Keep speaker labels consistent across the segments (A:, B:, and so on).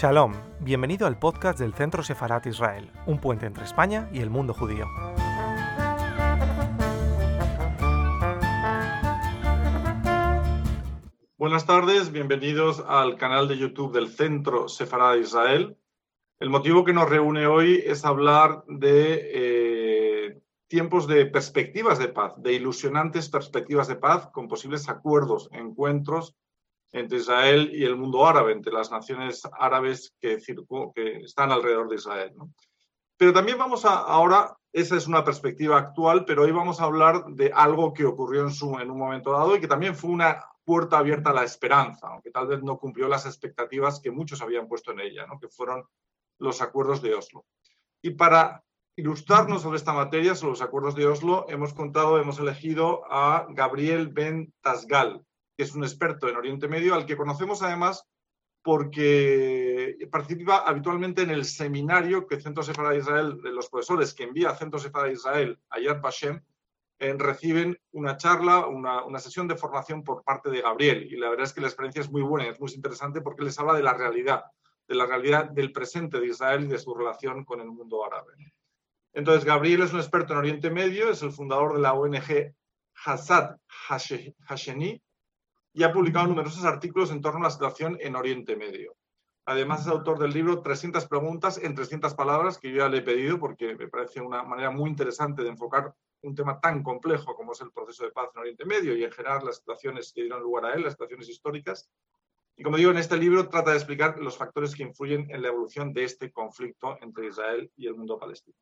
A: Shalom, bienvenido al podcast del Centro Sefarat Israel, un puente entre España y el mundo judío.
B: Buenas tardes, bienvenidos al canal de YouTube del Centro Sefarat Israel. El motivo que nos reúne hoy es hablar de eh, tiempos de perspectivas de paz, de ilusionantes perspectivas de paz con posibles acuerdos, encuentros entre Israel y el mundo árabe, entre las naciones árabes que, que están alrededor de Israel. Pero también vamos a, ahora, esa es una perspectiva actual, pero hoy vamos a hablar de algo que ocurrió en, su, en un momento dado y que también fue una puerta abierta a la esperanza, aunque tal vez no cumplió las expectativas que muchos habían puesto en ella, ¿no? que fueron los acuerdos de Oslo. Y para ilustrarnos sobre esta materia, sobre los acuerdos de Oslo, hemos contado, hemos elegido a Gabriel Ben Tasgal, que es un experto en Oriente Medio, al que conocemos además porque participa habitualmente en el seminario que Centro Sefara de Israel, los profesores que envía Centro Sefara de Israel a Yad Vashem, eh, reciben una charla, una, una, sesión de formación por parte de Gabriel. Y la verdad es que la experiencia es muy buena, es muy interesante porque les habla de la realidad, de la realidad del presente de Israel y de su relación con el mundo árabe. Entonces, Gabriel es un experto en Oriente Medio, es el fundador de la ONG Hassad Hasheni, y ha publicado numerosos artículos en torno a la situación en Oriente Medio. Además, es autor del libro 300 preguntas en 300 palabras, que yo ya le he pedido porque me parece una manera muy interesante de enfocar un tema tan complejo como es el proceso de paz en Oriente Medio y en general las situaciones que dieron lugar a él, las situaciones históricas. Y como digo, en este libro trata de explicar los factores que influyen en la evolución de este conflicto entre Israel y el mundo palestino.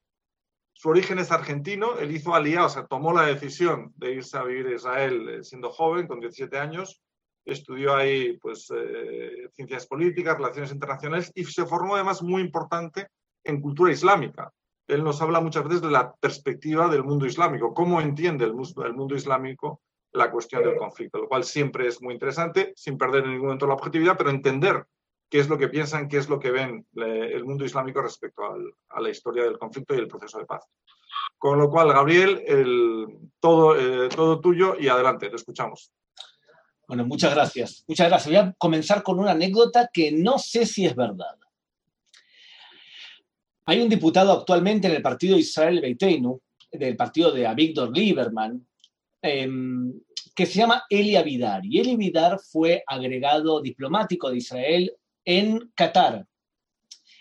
B: Su origen es argentino, él hizo alía, o sea, tomó la decisión de irse a vivir a Israel eh, siendo joven, con 17 años, estudió ahí pues, eh, ciencias políticas, relaciones internacionales y se formó además muy importante en cultura islámica. Él nos habla muchas veces de la perspectiva del mundo islámico, cómo entiende el, mundo islámico la cuestión del conflicto, lo cual siempre es muy interesante, sin perder en ningún momento la objetividad, pero entender qué es lo que piensan, qué es lo que ven el mundo islámico respecto a la historia del conflicto y el proceso de paz. Con lo cual, Gabriel, el, todo, eh, todo tuyo y adelante, te escuchamos.
C: Bueno, muchas gracias. Muchas gracias. Voy a comenzar con una anécdota que no sé si es verdad. Hay un diputado actualmente en el partido Israel Beiteinu, del partido de Avigdor Lieberman, em, que se llama Eli Abidar. Y Eli Abidar fue agregado diplomático de Israel en Qatar.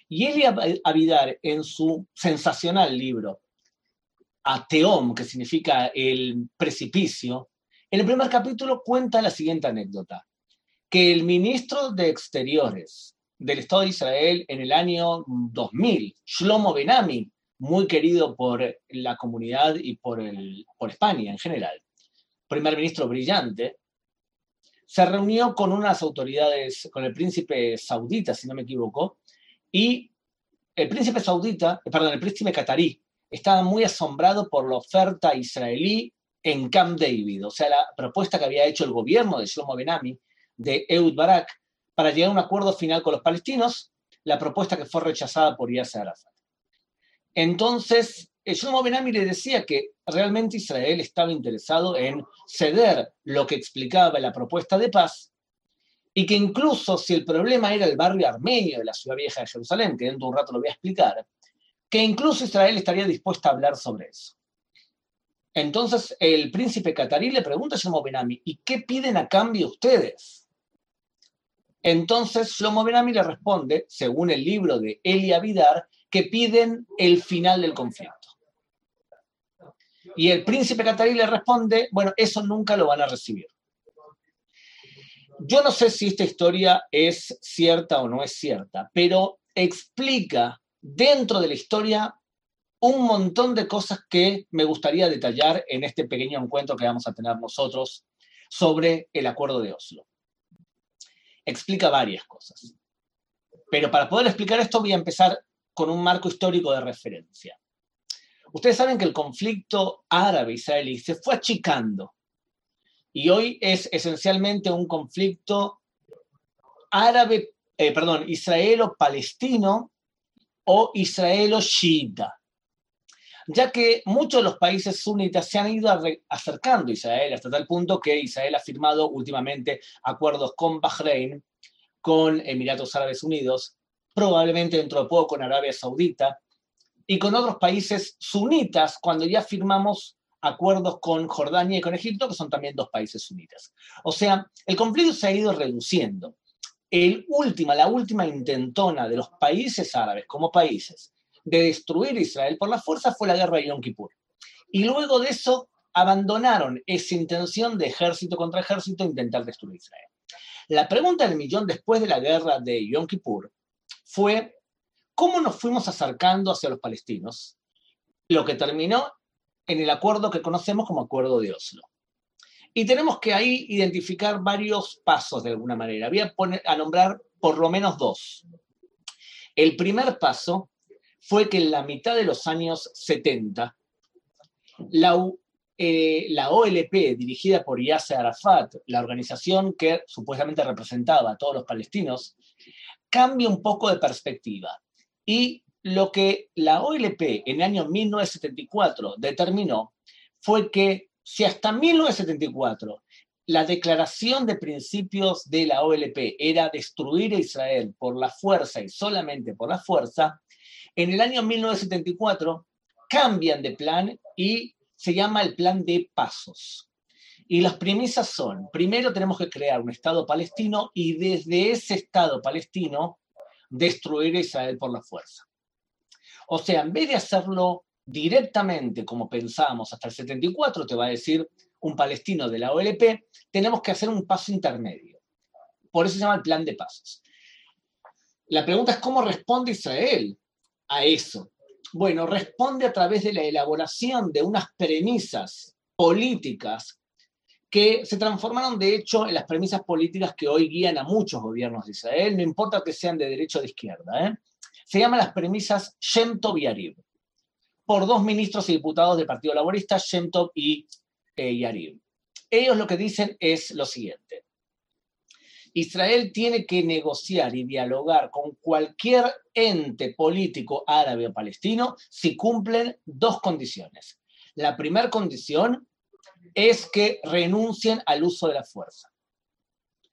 C: Y Eli Abidar, en su sensacional libro, Ateom, que significa el precipicio, en el primer capítulo cuenta la siguiente anécdota, que el ministro de Exteriores del Estado de Israel en el año 2000, Shlomo Benami, muy querido por la comunidad y por, por España en general, primer ministro brillante, se reunió con unas autoridades, con el príncipe saudita, si no me equivoco, y el príncipe saudita, perdón, el príncipe catarí, estaba muy asombrado por la oferta israelí en Camp David, o sea, la propuesta que había hecho el gobierno de Shlomo Benami, de Eud Barak, para llegar a un acuerdo final con los palestinos, la propuesta que fue rechazada por Yasser Arafat. Entonces, Shlomo Benami le decía que realmente Israel estaba interesado en ceder lo que explicaba la propuesta de paz y que incluso si el problema era el barrio armenio de la ciudad vieja de Jerusalén, que dentro de un rato lo voy a explicar, que incluso Israel estaría dispuesta a hablar sobre eso. Entonces el príncipe catarí le pregunta a Shlomo Benami, ¿y qué piden a cambio ustedes? Entonces Shlomo Benami le responde, según el libro de Elia Vidar, que piden el final del conflicto. Y el príncipe catarí le responde, bueno, eso nunca lo van a recibir. Yo no sé si esta historia es cierta o no es cierta, pero explica dentro de la historia un montón de cosas que me gustaría detallar en este pequeño encuentro que vamos a tener nosotros sobre el acuerdo de Oslo. Explica varias cosas. Pero para poder explicar esto voy a empezar con un marco histórico de referencia. Ustedes saben que el conflicto árabe-israelí se fue achicando y hoy es esencialmente un conflicto árabe, eh, perdón, israelo-palestino o israelo-shiita ya que muchos de los países sunitas se han ido acercando a Israel hasta tal punto que Israel ha firmado últimamente acuerdos con Bahrein, con Emiratos Árabes Unidos probablemente dentro de poco con Arabia Saudita y con otros países sunitas cuando ya firmamos acuerdos con Jordania y con Egipto, que son también dos países sunitas. O sea, el conflicto se ha ido reduciendo. La última intentona de los países árabes como países de destruir Israel por la fuerza fue la guerra de Yom Kippur. Y luego de eso abandonaron esa intención de ejército contra ejército intentar destruir Israel. La pregunta del millón después de la guerra de Yom Kippur fue cómo nos fuimos acercando hacia los palestinos, lo que terminó en el acuerdo que conocemos como Acuerdo de Oslo. Y tenemos que ahí identificar varios pasos de alguna manera. Voy poner, a nombrar por lo menos dos. El primer paso fue que en la mitad de los años 70, la, eh, OLP, dirigida por Yasser Arafat, la organización que supuestamente representaba a todos los palestinos, cambia un poco de perspectiva. Y lo que la OLP en el año 1974 determinó fue que si hasta 1974 la declaración de principios de la OLP era destruir a Israel por la fuerza y solamente por la fuerza, en el año 1974 cambian de plan y se llama el plan de pasos. Y las premisas son, primero tenemos que crear un Estado palestino y desde ese Estado palestino destruir a Israel por la fuerza. O sea, en vez de hacerlo directamente como pensábamos hasta el 74, te va a decir un palestino de la OLP, tenemos que hacer un paso intermedio. Por eso se llama el plan de pasos. La pregunta es cómo responde Israel a eso bueno, responde a través de la elaboración de unas premisas políticas que se transformaron de hecho en las premisas políticas que hoy guían a muchos gobiernos de Israel, no importa que sean de derecha o de izquierda. ¿eh? Se llaman las premisas Shem Tov y Yarib, por dos ministros y diputados del Partido Laborista, Shem Tov y eh. Ellos lo que dicen es lo siguiente. Israel tiene que negociar y dialogar con cualquier ente político árabe o palestino si cumplen dos condiciones. La primera condición es que renuncien al uso de la fuerza,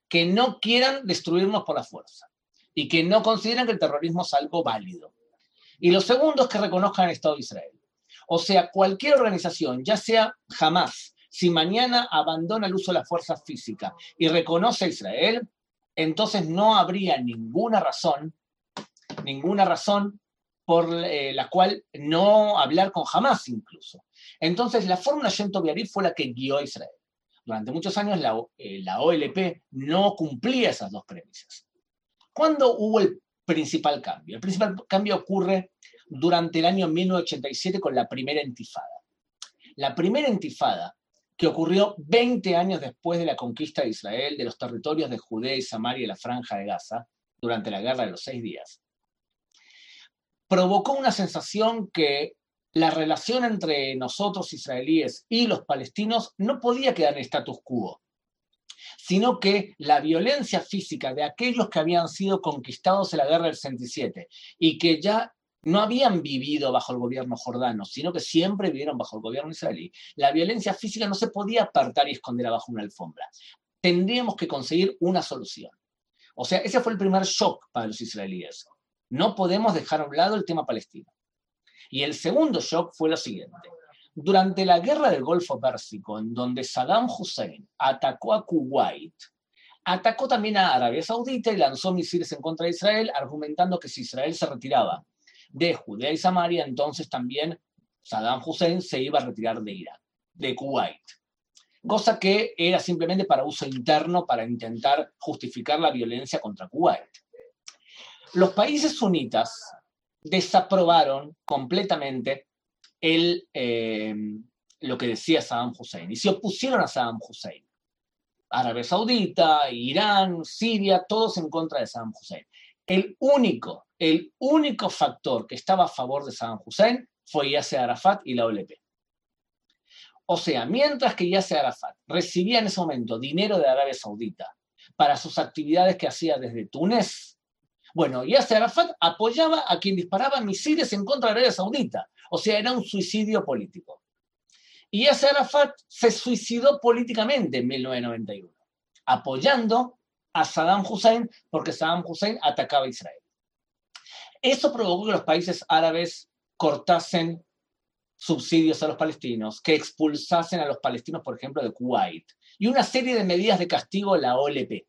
C: que no quieran destruirnos por la fuerza y que no consideren que el terrorismo es algo válido. Y lo segundo es que reconozcan el Estado de Israel. O sea, cualquier organización, ya sea jamás, si mañana abandona el uso de la fuerza física y reconoce a Israel, entonces no habría ninguna razón, ninguna razón por eh, la cual no hablar con Hamas incluso. Entonces la fórmula Yento fue la que guió a Israel. Durante muchos años la, eh, la OLP no cumplía esas dos premisas. ¿Cuándo hubo el principal cambio? El principal cambio ocurre durante el año 1987 con la primera intifada. La primera intifada que ocurrió 20 años después de la conquista de Israel de los territorios de Judea y Samaria y la Franja de Gaza, durante la Guerra de los Seis Días, provocó una sensación que la relación entre nosotros israelíes y los palestinos no podía quedar en status quo, sino que la violencia física de aquellos que habían sido conquistados en la guerra del 67 y que ya no habían vivido bajo el gobierno jordano, sino que siempre vivieron bajo el gobierno israelí. La violencia física no se podía apartar y esconder bajo una alfombra. Tendríamos que conseguir una solución. O sea, ese fue el primer shock para los israelíes. No podemos dejar a un lado el tema palestino. Y el segundo shock fue lo siguiente. Durante la guerra del Golfo Pérsico, en donde Saddam Hussein atacó a Kuwait, atacó también a Arabia Saudita y lanzó misiles en contra de Israel, argumentando que si Israel se retiraba de Judea y Samaria, entonces también Saddam Hussein se iba a retirar de Irak, de Kuwait. Cosa que era simplemente para uso interno, para intentar justificar la violencia contra Kuwait. Los países sunitas desaprobaron completamente el, eh, lo que decía Saddam Hussein y se opusieron a Saddam Hussein. Arabia Saudita, Irán, Siria, todos en contra de Saddam Hussein. El único el único factor que estaba a favor de Saddam Hussein fue Yasser Arafat y la OLP. O sea, mientras que Yasser Arafat recibía en ese momento dinero de Arabia Saudita para sus actividades que hacía desde Túnez, bueno, Yasser Arafat apoyaba a quien disparaba misiles en contra de Arabia Saudita. O sea, era un suicidio político. Y Yasser Arafat se suicidó políticamente en 1991, apoyando a Saddam Hussein porque Saddam Hussein atacaba a Israel. Eso provocó que los países árabes cortasen subsidios a los palestinos, que expulsasen a los palestinos, por ejemplo, de Kuwait, y una serie de medidas de castigo la OLP.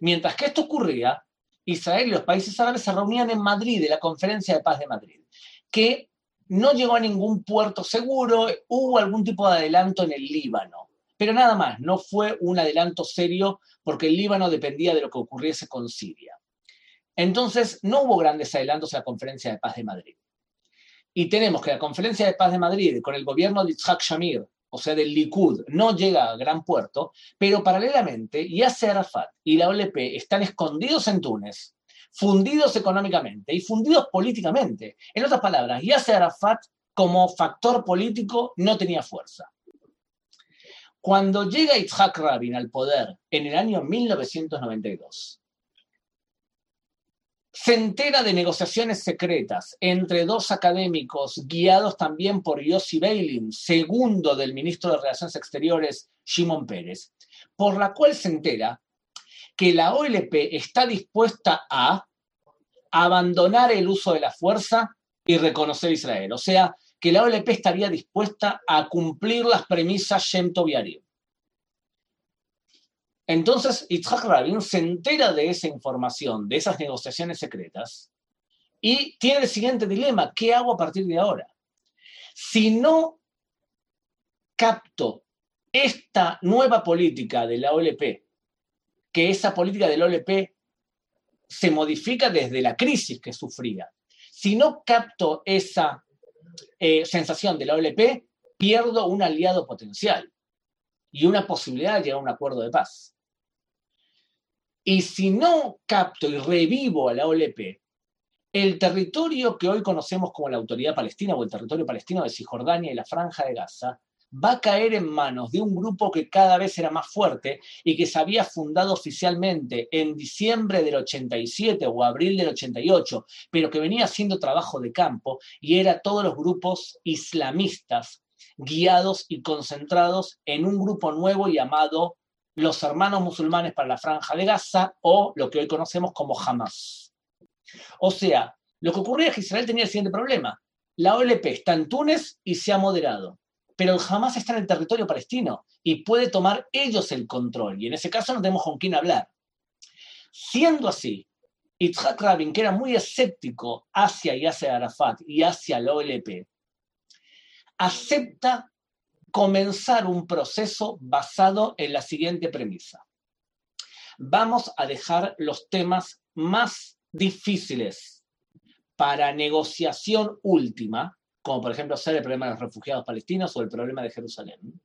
C: Mientras que esto ocurría, Israel y los países árabes se reunían en Madrid, en la Conferencia de Paz de Madrid, que no llegó a ningún puerto seguro, hubo algún tipo de adelanto en el Líbano, pero nada más, no fue un adelanto serio porque el Líbano dependía de lo que ocurriese con Siria. Entonces, no hubo grandes adelantos en la Conferencia de Paz de Madrid. Y tenemos que la Conferencia de Paz de Madrid, con el gobierno de Itzhak Shamir, o sea, del Likud, no llega a gran puerto, pero paralelamente Yasser Arafat y la OLP están escondidos en Túnez, fundidos económicamente y fundidos políticamente. En otras palabras, Yasser Arafat como factor político no tenía fuerza. Cuando llega Itzhak Rabin al poder en el año 1992, se entera de negociaciones secretas entre dos académicos guiados también por Yossi Beilin, segundo del ministro de Relaciones Exteriores, Shimon Pérez, por la cual se entera que la OLP está dispuesta a abandonar el uso de la fuerza y reconocer a Israel. O sea, que la OLP estaría dispuesta a cumplir las premisas Shem Tov entonces, Itzhak Rabin se entera de esa información, de esas negociaciones secretas, y tiene el siguiente dilema, ¿qué hago a partir de ahora? Si no capto esta nueva política de la OLP, que esa política de la OLP se modifica desde la crisis que sufría, si no capto esa eh, sensación de la OLP, pierdo un aliado potencial y una posibilidad de llegar a un acuerdo de paz. Y si no capto y revivo a la OLP, el territorio que hoy conocemos como la Autoridad Palestina o el territorio palestino de Cisjordania y la Franja de Gaza va a caer en manos de un grupo que cada vez era más fuerte y que se había fundado oficialmente en diciembre del 87 o abril del 88, pero que venía haciendo trabajo de campo y era todos los grupos islamistas guiados y concentrados en un grupo nuevo llamado los hermanos musulmanes para la franja de Gaza o lo que hoy conocemos como Hamas. O sea, lo que ocurría es que Israel tenía el siguiente problema. La OLP está en Túnez y se ha moderado, pero Hamas está en el territorio palestino y puede tomar ellos el control y en ese caso no tenemos con quién hablar. Siendo así, Itzhak Rabin, que era muy escéptico hacia Yasser Arafat y hacia la OLP, acepta comenzar un proceso basado en la siguiente premisa. Vamos a dejar los temas más difíciles para negociación última, como por ejemplo ser el problema de los refugiados palestinos o el problema de Jerusalén.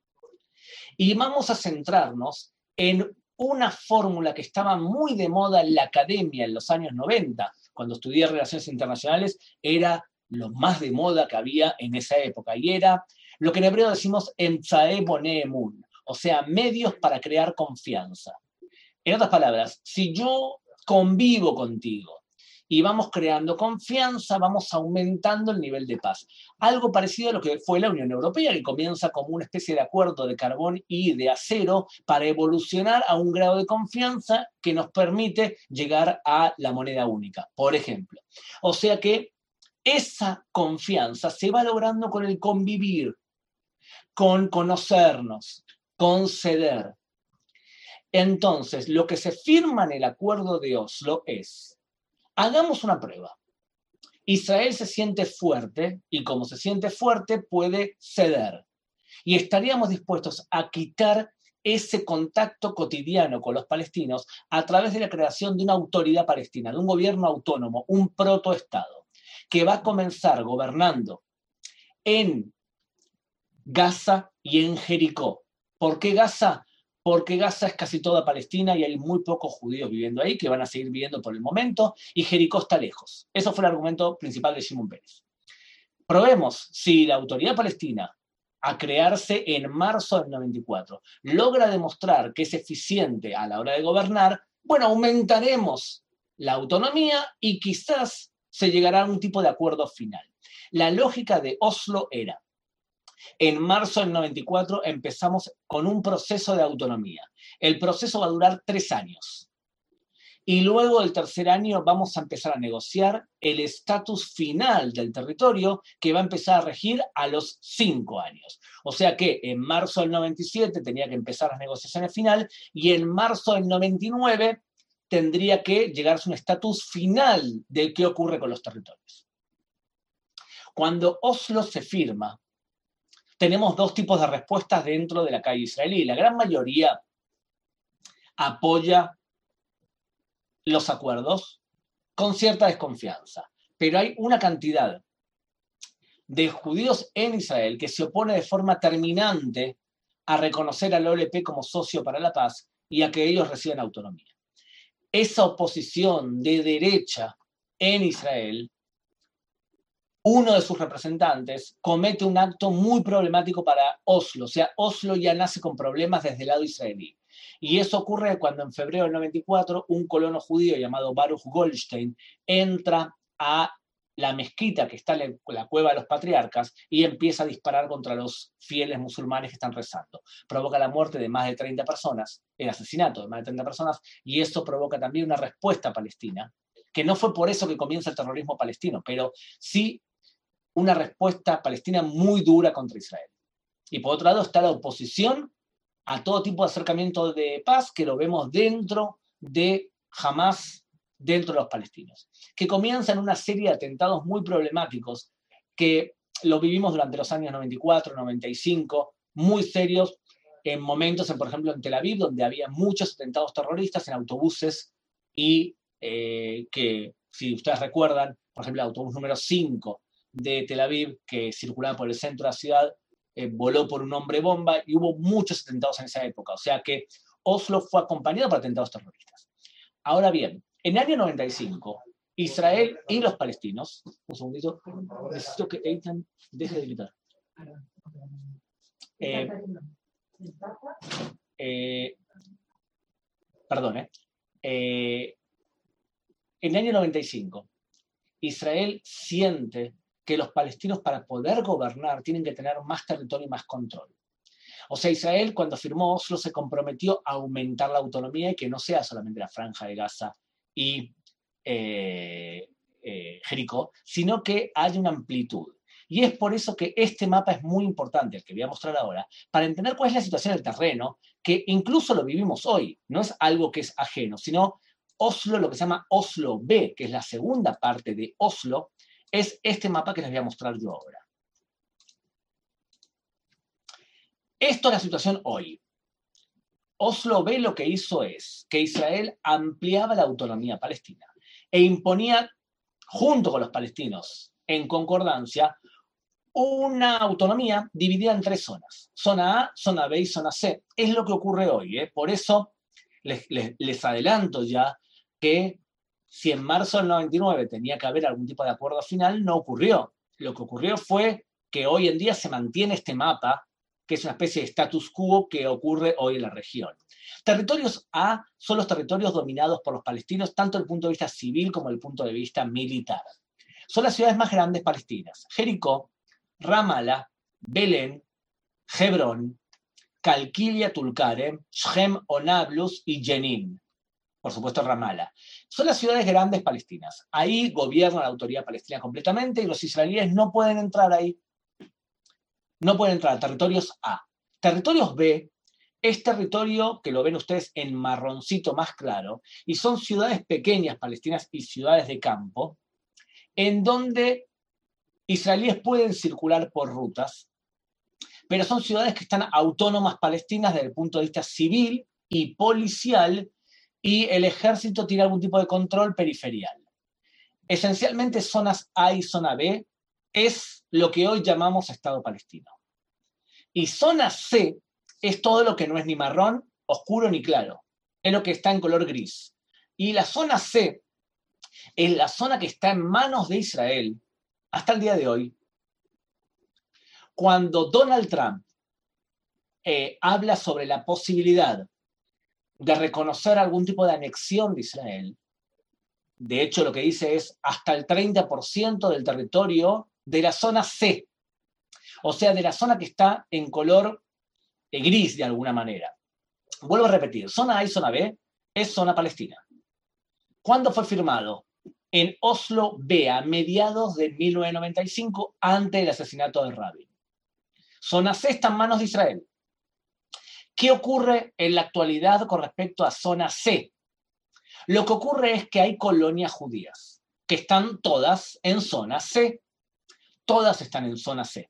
C: Y vamos a centrarnos en una fórmula que estaba muy de moda en la academia en los años 90, cuando estudié relaciones internacionales, era lo más de moda que había en esa época, y era lo que en hebreo decimos Emzae Boneemun, o sea, medios para crear confianza. En otras palabras, si yo convivo contigo y vamos creando confianza, vamos aumentando el nivel de paz. Algo parecido a lo que fue la Unión Europea, que comienza como una especie de acuerdo de carbón y de acero para evolucionar a un grado de confianza que nos permite llegar a la moneda única, por ejemplo. O sea que esa confianza se va logrando con el convivir, con conocernos, con ceder. Entonces, lo que se firma en el acuerdo de Oslo es, hagamos una prueba. Israel se siente fuerte y como se siente fuerte puede ceder. Y estaríamos dispuestos a quitar ese contacto cotidiano con los palestinos a través de la creación de una autoridad palestina, de un gobierno autónomo, un protoestado, que va a comenzar gobernando en Gaza y en Jericó. ¿Por qué Gaza? Porque Gaza es casi toda Palestina y hay muy pocos judíos viviendo ahí que van a seguir viviendo por el momento y Jericó está lejos. Eso fue el argumento principal de Simón Pérez. Probemos si la autoridad palestina a crearse en marzo del 94 logra demostrar que es eficiente a la hora de gobernar, bueno, aumentaremos la autonomía y quizás se llegará a un tipo de acuerdo final. La lógica de Oslo era, en marzo del 94 empezamos con un proceso de autonomía. El proceso va a durar tres años. y luego del tercer año vamos a empezar a negociar el estatus final del territorio que va a empezar a regir a los cinco años. O sea que en marzo del 97 tenía que empezar las negociaciones final y en marzo del 99 tendría que llegarse un estatus final de qué ocurre con los territorios. Cuando Oslo se firma, tenemos dos tipos de respuestas dentro de la calle israelí. La gran mayoría apoya los acuerdos con cierta desconfianza, pero hay una cantidad de judíos en Israel que se opone de forma terminante a reconocer al OLP como socio para la paz y a que ellos reciban autonomía. Esa oposición de derecha en Israel, uno de sus representantes comete un acto muy problemático para Oslo, o sea, Oslo ya nace con problemas desde el lado israelí. Y eso ocurre cuando en febrero del 94 un colono judío llamado Baruch Goldstein entra a la mezquita que está en la cueva de los patriarcas y empieza a disparar contra los fieles musulmanes que están rezando. Provoca la muerte de más de 30 personas, el asesinato de más de 30 personas, y eso provoca también una respuesta palestina, que no fue por eso que comienza el terrorismo palestino, pero sí una respuesta palestina muy dura contra Israel. Y por otro lado está la oposición a todo tipo de acercamiento de paz que lo vemos dentro de Hamas, dentro de los palestinos, que comienzan una serie de atentados muy problemáticos que lo vivimos durante los años 94, 95, muy serios, en momentos, en, por ejemplo, en Tel Aviv, donde había muchos atentados terroristas en autobuses y eh, que, si ustedes recuerdan, por ejemplo, el autobús número 5 de Tel Aviv, que circulaba por el centro de la ciudad, eh, voló por un hombre bomba y hubo muchos atentados en esa época. O sea que Oslo fue acompañado por atentados terroristas. Ahora bien, en el año 95, Israel y los palestinos, un segundito, necesito que Eitan deje de gritar. Eh, eh, perdón, eh, en el año 95, Israel siente que los palestinos para poder gobernar tienen que tener más territorio y más control. O sea, Israel cuando firmó Oslo se comprometió a aumentar la autonomía y que no sea solamente la franja de Gaza y eh, eh, Jericó, sino que haya una amplitud. Y es por eso que este mapa es muy importante, el que voy a mostrar ahora, para entender cuál es la situación del terreno, que incluso lo vivimos hoy, no es algo que es ajeno, sino Oslo, lo que se llama Oslo B, que es la segunda parte de Oslo, es este mapa que les voy a mostrar yo ahora. Esto es la situación hoy. Oslo B lo que hizo es que Israel ampliaba la autonomía palestina e imponía, junto con los palestinos, en concordancia, una autonomía dividida en tres zonas. Zona A, zona B y zona C. Es lo que ocurre hoy. ¿eh? Por eso les, les adelanto ya que si en marzo del 99 tenía que haber algún tipo de acuerdo final, no ocurrió. Lo que ocurrió fue que hoy en día se mantiene este mapa, que es una especie de status quo que ocurre hoy en la región. Territorios A son los territorios dominados por los palestinos, tanto desde el punto de vista civil como desde el punto de vista militar. Son las ciudades más grandes palestinas. Jericó, Ramallah, Belén, Hebrón, Calquilia Tulkarem, Shem o Nablus y Jenin por supuesto Ramallah. Son las ciudades grandes palestinas. Ahí gobierna la autoridad palestina completamente y los israelíes no pueden entrar ahí. No pueden entrar territorios A. Territorios B es territorio que lo ven ustedes en marroncito más claro y son ciudades pequeñas palestinas y ciudades de campo en donde israelíes pueden circular por rutas, pero son ciudades que están autónomas palestinas desde el punto de vista civil y policial y el ejército tiene algún tipo de control periferial. Esencialmente zonas A y zona B es lo que hoy llamamos Estado palestino. Y zona C es todo lo que no es ni marrón, oscuro ni claro. Es lo que está en color gris. Y la zona C es la zona que está en manos de Israel hasta el día de hoy. Cuando Donald Trump eh, habla sobre la posibilidad de reconocer algún tipo de anexión de Israel. De hecho, lo que dice es hasta el 30% del territorio de la zona C, o sea, de la zona que está en color eh, gris de alguna manera. Vuelvo a repetir, zona A y zona B es zona palestina. ¿Cuándo fue firmado? En Oslo B, a mediados de 1995, antes del asesinato de Rabin. Zona C está en manos de Israel. ¿Qué ocurre en la actualidad con respecto a zona C? Lo que ocurre es que hay colonias judías, que están todas en zona C. Todas están en zona C.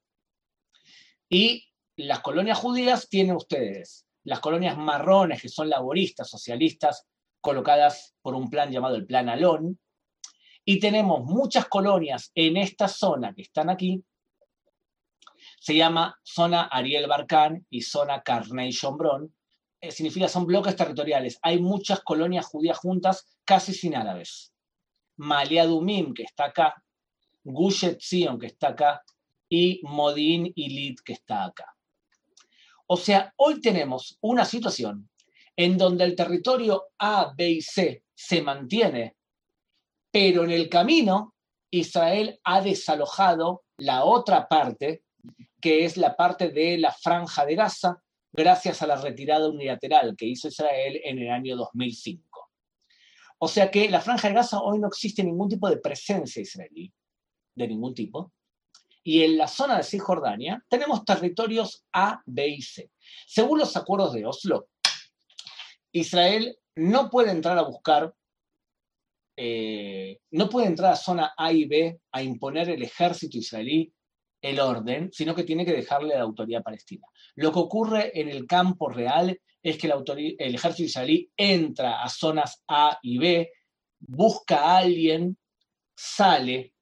C: Y las colonias judías tienen ustedes las colonias marrones, que son laboristas, socialistas, colocadas por un plan llamado el Plan Alon. Y tenemos muchas colonias en esta zona que están aquí. Se llama zona Ariel Barkan y zona Carnation Bron. Eh, significa son bloques territoriales. Hay muchas colonias judías juntas, casi sin árabes. Maliadumim, que está acá, Gushet Zion, que está acá, y Modin Ilit, que está acá. O sea, hoy tenemos una situación en donde el territorio A, B y C se mantiene, pero en el camino Israel ha desalojado la otra parte, que es la parte de la franja de Gaza, gracias a la retirada unilateral que hizo Israel en el año 2005. O sea que la franja de Gaza hoy no existe ningún tipo de presencia israelí, de ningún tipo, y en la zona de Cisjordania tenemos territorios A, B y C. Según los acuerdos de Oslo, Israel no puede entrar a buscar, eh, no puede entrar a zona A y B a imponer el ejército israelí el orden, sino que tiene que dejarle a la autoridad palestina. Lo que ocurre en el campo real es que el ejército israelí entra a zonas A y B, busca a alguien, sale,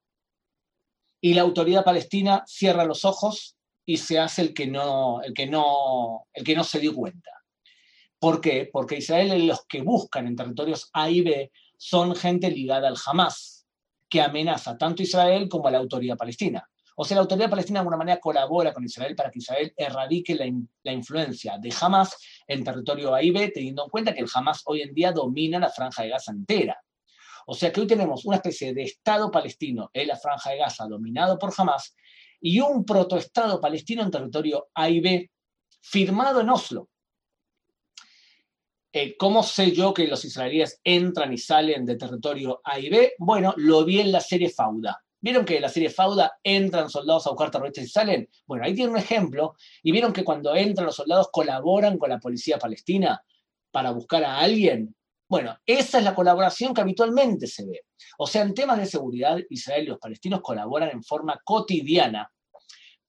C: y la autoridad palestina cierra los ojos y se hace el que no, el que no, el que no se dio cuenta. ¿Por qué? Porque Israel los que buscan en territorios A y B son gente ligada al Hamas, que amenaza tanto a Israel como a la autoridad palestina. O sea, la autoridad palestina de alguna manera colabora con Israel para que Israel erradique la, la, influencia de Hamas en territorio A y B, teniendo en cuenta que el Hamas hoy en día domina la franja de Gaza entera. O sea que hoy tenemos una especie de Estado palestino en la franja de Gaza dominado por Hamas y un protoestado palestino en territorio A y B firmado en Oslo. Eh, ¿Cómo sé yo que los israelíes entran y salen de territorio A y B? Bueno, lo vi en la serie Fauda. ¿Vieron que la serie Fauda entran soldados a buscar terroristas y salen? Bueno, ahí tiene un ejemplo. ¿Y vieron que cuando entran los soldados colaboran con la policía palestina para buscar a alguien? Bueno, esa es la colaboración que habitualmente se ve. O sea, en temas de seguridad, Israel y los palestinos colaboran en forma cotidiana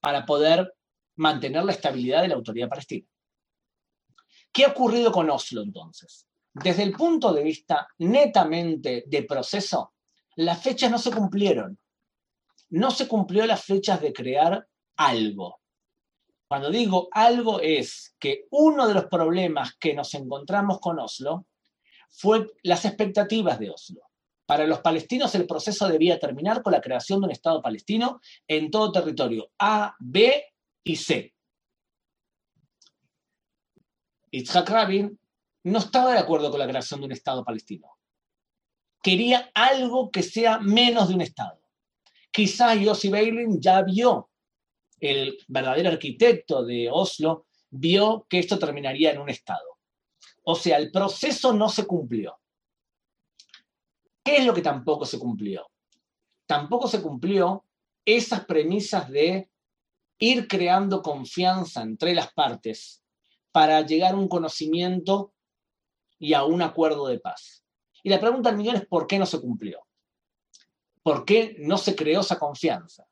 C: para poder mantener la estabilidad de la autoridad palestina. ¿Qué ha ocurrido con Oslo entonces? Desde el punto de vista netamente de proceso, las fechas no se cumplieron. No se cumplió las fechas de crear algo. Cuando digo algo es que uno de los problemas que nos encontramos con Oslo fue las expectativas de Oslo. Para los palestinos el proceso debía terminar con la creación de un Estado palestino en todo territorio A, B y C. Yitzhak Rabin no estaba de acuerdo con la creación de un Estado palestino. Quería algo que sea menos de un Estado. Quizás Yossi Beilin ya vio, el verdadero arquitecto de Oslo, vio que esto terminaría en un Estado. O sea, el proceso no se cumplió. ¿Qué es lo que tampoco se cumplió? Tampoco se cumplió esas premisas de ir creando confianza entre las partes para llegar a un conocimiento y a un acuerdo de paz. Y la pregunta al millón es ¿por qué no se cumplió? ¿Por qué no se creó esa confianza?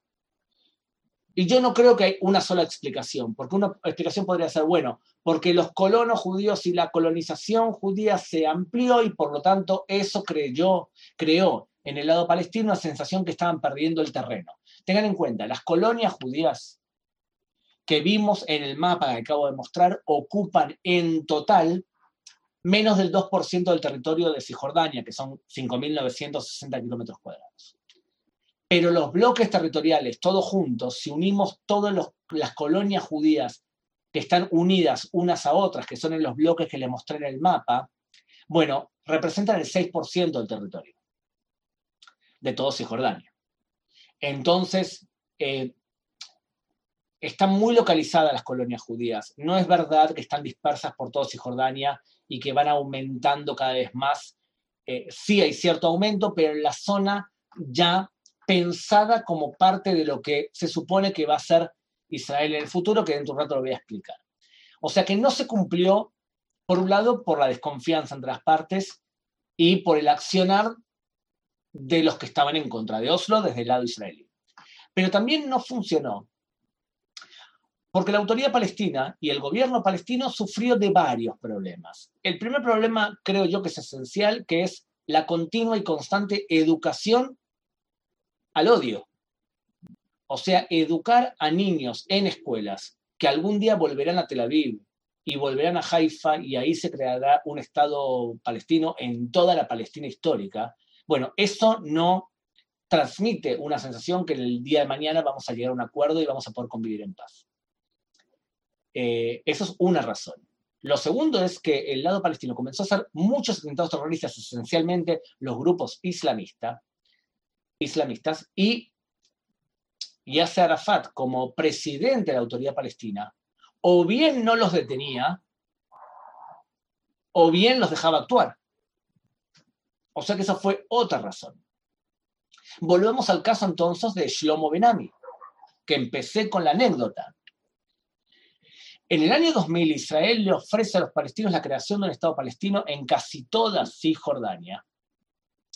C: Y yo no creo que hay una sola explicación, porque una explicación podría ser, bueno, porque los colonos judíos y la colonización judía se amplió y por lo tanto eso creó en el lado palestino una sensación que estaban perdiendo el terreno. Tengan en cuenta, las colonias judías que vimos en el mapa que acabo de mostrar ocupan en total menos del 2% del territorio de Cisjordania, que son 5.960 kilómetros cuadrados. Pero los bloques territoriales, todos juntos, si unimos todas las colonias judías que están unidas unas a otras, que son en los bloques que le mostré en el mapa, bueno, representan el 6% del territorio de todo Cisjordania. Entonces, eh, están muy localizadas las colonias judías. No es verdad que están dispersas por todo Cisjordania y que van aumentando cada vez más eh, sí hay cierto aumento, pero en la zona ya pensada como parte de lo que se supone que va a ser Israel en el futuro, que dentro de un rato lo voy a explicar. O sea que no se cumplió, por un lado, por la desconfianza entre las partes y por el accionar de los que estaban en contra de Oslo desde el lado israelí. Pero también no funcionó porque la autoridad palestina y el gobierno palestino sufrió de varios problemas. El primer problema, creo yo, que es esencial, que es la continua y constante educación al odio. O sea, educar a niños en escuelas que algún día volverán a Tel Aviv y volverán a Haifa y ahí se creará un Estado palestino en toda la Palestina histórica. Bueno, eso no transmite una sensación que el día de mañana vamos a llegar a un acuerdo y vamos a poder convivir en paz. Eh, eso es una razón. Lo segundo es que el lado palestino comenzó a hacer muchos atentados terroristas, esencialmente los grupos islamistas, islamistas y Yasser Arafat, como presidente de la autoridad palestina, o bien no los detenía, o bien los dejaba actuar. O sea que esa fue otra razón. Volvemos al caso entonces de Shlomo Benami, que empecé con la anécdota. En el año 2000, Israel le ofrece a los palestinos la creación de un Estado palestino en casi toda Cisjordania,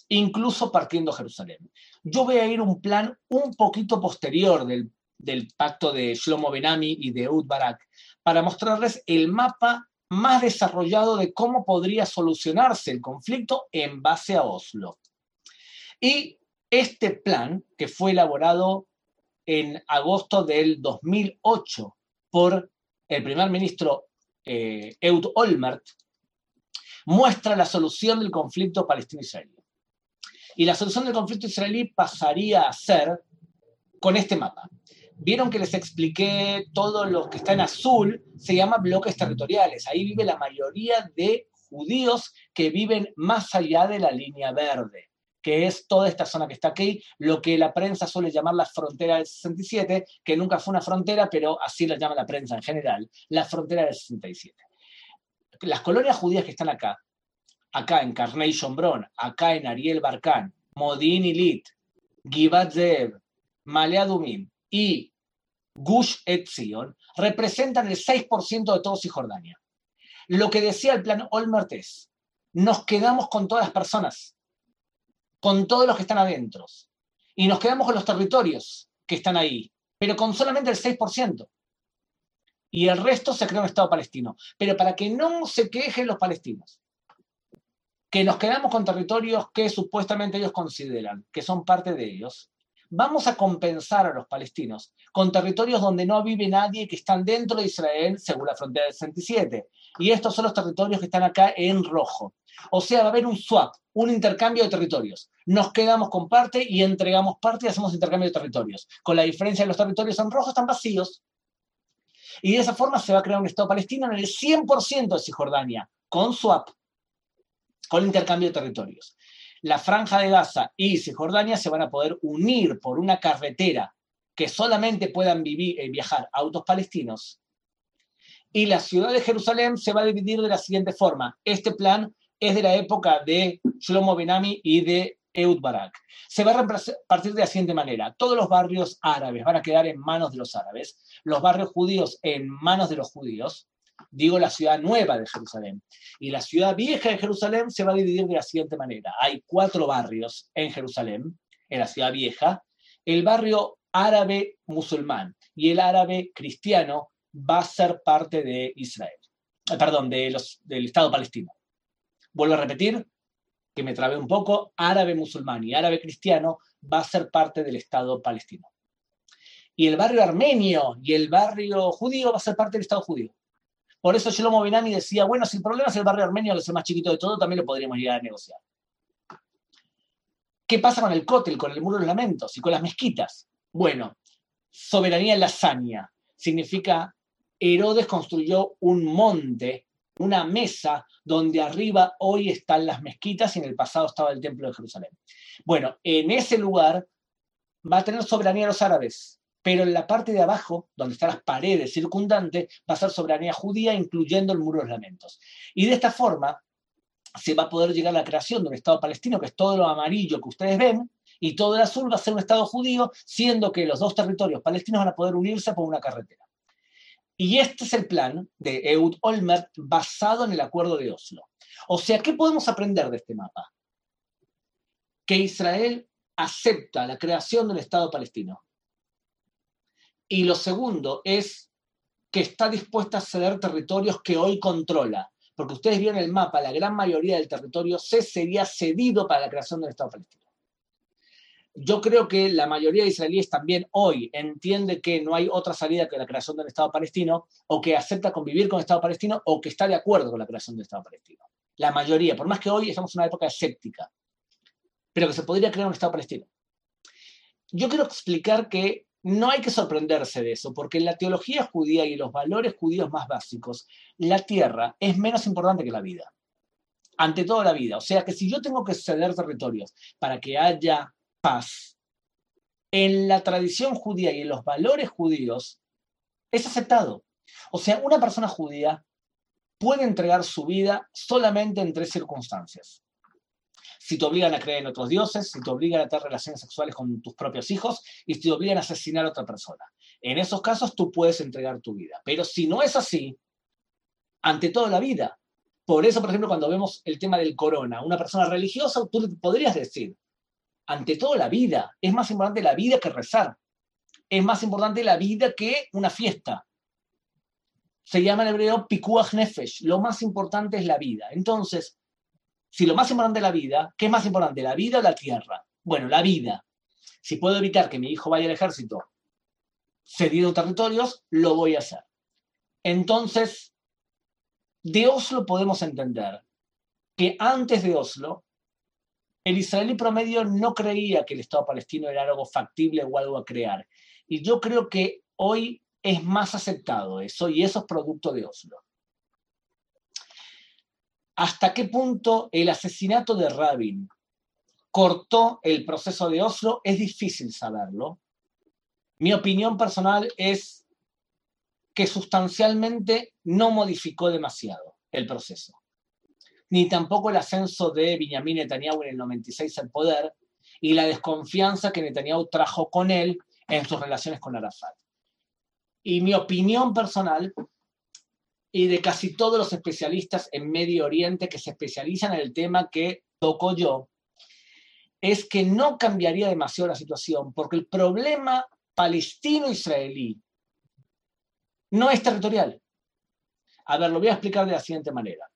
C: incluso partiendo Jerusalén. Yo voy a ir un plan un poquito posterior del, pacto de Shlomo Benami y de Eud Barak para mostrarles el mapa más desarrollado de cómo podría solucionarse el conflicto en base a Oslo. Y este plan, que fue elaborado en agosto del 2008 por el primer ministro eh, Eud Olmert, muestra la solución del conflicto palestino-israelí. Y la solución del conflicto israelí pasaría a ser con este mapa. Vieron que les expliqué todo lo que está en azul, se llama bloques territoriales. Ahí vive la mayoría de judíos que viven más allá de la línea verde que es toda esta zona que está aquí, lo que la prensa suele llamar la frontera del 67, que nunca fue una frontera, pero así la llama la prensa en general, la frontera del 67. Las colonias judías que están acá, acá en Carnation Bron, acá en Ariel Barkan, Modin Ilit, Givat Zev, Malea y Gush Etzion, representan el 6% de todo Cisjordania. Lo que decía el plan Olmert es, nos quedamos con todas las personas, con todos los que están adentro. Y nos quedamos con los territorios que están ahí, pero con solamente el 6%. Y el resto se crea un Estado palestino. Pero para que no se quejen los palestinos, que nos quedamos con territorios que supuestamente ellos consideran que son parte de ellos, vamos a compensar a los palestinos con territorios donde no vive nadie que están dentro de Israel según la frontera del 67. Y estos son los territorios que están acá en rojo. O sea, va a haber un swap, un intercambio de territorios. Nos quedamos con parte y entregamos parte y hacemos intercambio de territorios. Con la diferencia de los territorios en rojo están vacíos. Y de esa forma se va a crear un Estado palestino en el 100% de Cisjordania, con swap, con intercambio de territorios. La franja de Gaza y Cisjordania se van a poder unir por una carretera que solamente puedan vivir, eh, viajar autos palestinos. Y la ciudad de Jerusalén se va a dividir de la siguiente forma. Este plan es de la época de Shlomo Benami y de Eud Barak. Se va a repartir de la siguiente manera. Todos los barrios árabes van a quedar en manos de los árabes, los barrios judíos en manos de los judíos, digo la ciudad nueva de Jerusalén. Y la ciudad vieja de Jerusalén se va a dividir de la siguiente manera. Hay cuatro barrios en Jerusalén, en la ciudad vieja. El barrio árabe musulmán y el árabe cristiano va a ser parte de Israel, eh, perdón, de los, del Estado palestino. Vuelvo a repetir, que me trabé un poco, árabe musulmán y árabe cristiano va a ser parte del Estado palestino. Y el barrio armenio y el barrio judío va a ser parte del Estado judío. Por eso Shlomo Benami decía, bueno, si el problema es el barrio armenio, es el más chiquito de todo, también lo podríamos llegar a negociar. ¿Qué pasa con el cótel, con el muro de los lamentos y con las mezquitas? Bueno, soberanía en lasaña. Significa Herodes construyó un monte una mesa donde arriba hoy están las mezquitas y en el pasado estaba el templo de Jerusalén. Bueno, en ese lugar va a tener soberanía los árabes, pero en la parte de abajo, donde están las paredes circundantes, va a ser soberanía judía, incluyendo el muro de los lamentos. Y de esta forma se va a poder llegar a la creación de un Estado palestino, que es todo lo amarillo que ustedes ven, y todo el azul va a ser un Estado judío, siendo que los dos territorios palestinos van a poder unirse por una carretera. Y este es el plan de Eud Olmert basado en el acuerdo de Oslo. O sea, ¿qué podemos aprender de este mapa? Que Israel acepta la creación del Estado palestino. Y lo segundo es que está dispuesta a ceder territorios que hoy controla. Porque ustedes vieron el mapa, la gran mayoría del territorio se sería cedido para la creación del Estado palestino yo creo que la mayoría de israelíes también hoy entiende que no hay otra salida que la creación del Estado palestino, o que acepta convivir con el Estado palestino, o que está de acuerdo con la creación del Estado palestino. La mayoría, por más que hoy estamos en una época escéptica, pero que se podría crear un Estado palestino. Yo quiero explicar que no hay que sorprenderse de eso, porque en la teología judía y los valores judíos más básicos, la tierra es menos importante que la vida. Ante todo la vida. O sea que si yo tengo que ceder territorios para que haya paz en la tradición judía y en los valores judíos es aceptado. O sea, una persona judía puede entregar su vida solamente en tres circunstancias. Si te obligan a creer en otros dioses, si te obligan a tener relaciones sexuales con tus propios hijos y si te obligan a asesinar a otra persona. En esos casos tú puedes entregar tu vida. Pero si no es así, ante toda la vida. Por eso, por ejemplo, cuando vemos el tema del corona, una persona religiosa, tú podrías decir, ante todo la vida. Es más importante la vida que rezar. Es más importante la vida que una fiesta. Se llama en hebreo pikuach nefesh. Lo más importante es la vida. Entonces, si lo más importante es la vida, ¿qué es más importante, la vida o la tierra? Bueno, la vida. Si puedo evitar que mi hijo vaya al ejército cediendo territorios, lo voy a hacer. Entonces, de Oslo podemos entender que antes de Oslo el israelí promedio no creía que el Estado palestino era algo factible o algo a crear. Y yo creo que hoy es más aceptado eso y eso es producto de Oslo. ¿Hasta qué punto el asesinato de Rabin cortó el proceso de Oslo? Es difícil saberlo. Mi opinión personal es que sustancialmente no modificó demasiado el proceso ni tampoco el ascenso de Benjamin Netanyahu en el 96 al poder y la desconfianza que Netanyahu trajo con él en sus relaciones con Arafat. Y mi opinión personal y de casi todos los especialistas en Medio Oriente que se especializan en el tema que toco yo, es que no cambiaría demasiado la situación, porque el problema palestino-israelí no es territorial. A ver, lo voy a explicar de la siguiente manera.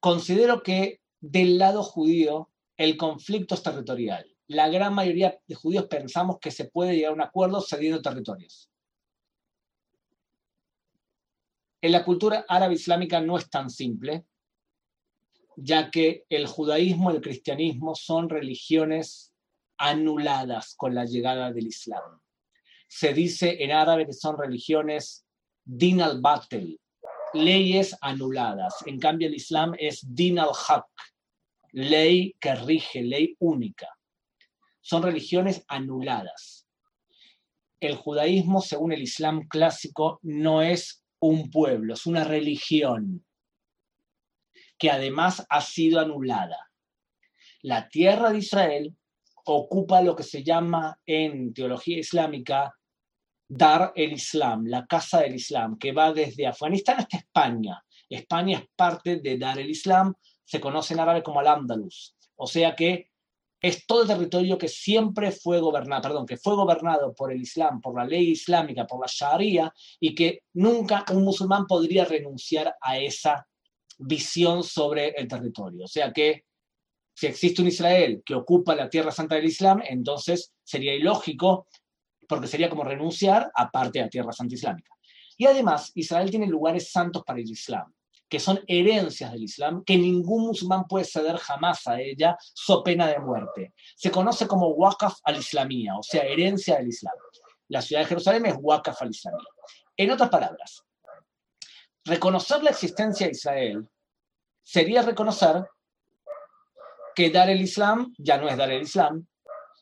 C: Considero que del lado judío el conflicto es territorial. La gran mayoría de judíos pensamos que se puede llegar a un acuerdo cediendo territorios. En la cultura árabe islámica no es tan simple, ya que el judaísmo y el cristianismo son religiones anuladas con la llegada del Islam. Se dice en árabe que son religiones din al-batel, leyes anuladas. En cambio, el Islam es din al-haq, ley que rige, ley única. Son religiones anuladas. El judaísmo, según el Islam clásico, no es un pueblo, es una religión que además ha sido anulada. La tierra de Israel ocupa lo que se llama en teología islámica Dar el Islam, la Casa del Islam, que va desde Afganistán hasta España. España es parte de Dar el Islam, se conoce en árabe como Al-Andalus. O sea que es todo el territorio que siempre fue gobernado, perdón, que fue gobernado por el Islam, por la ley islámica, por la Sharia, y que nunca un musulmán podría renunciar a esa visión sobre el territorio. O sea que si existe un Israel que ocupa la tierra santa del Islam, entonces sería ilógico porque sería como renunciar a parte de la tierra santa islámica. Y además, Israel tiene lugares santos para el Islam, que son herencias del Islam, que ningún musulmán puede ceder jamás a ella, so pena de muerte. Se conoce como Waqaf al-Islamía, o sea, herencia del Islam. La ciudad de Jerusalén es Waqaf al-Islamía. En otras palabras, reconocer la existencia de Israel sería reconocer que dar el Islam ya no es dar el Islam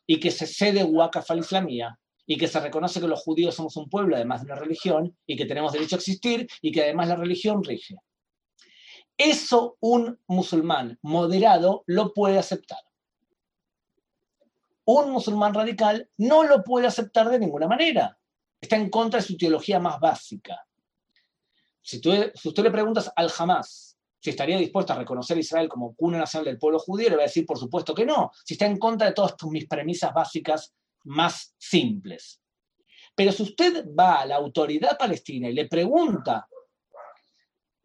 C: y que se cede Waqaf al-Islamía y que se reconoce que los judíos somos un pueblo, además de una religión, y que tenemos derecho a existir, y que además la religión rige. Eso un musulmán moderado lo puede aceptar. Un musulmán radical no lo puede aceptar de ninguna manera. Está en contra de su teología más básica. Si, si usted le preguntas al Hamas si estaría dispuesto a reconocer a Israel como cuna nacional del pueblo judío, le va a decir, por supuesto que no, si está en contra de todas mis premisas básicas más simples. Pero si usted va a la autoridad palestina y le pregunta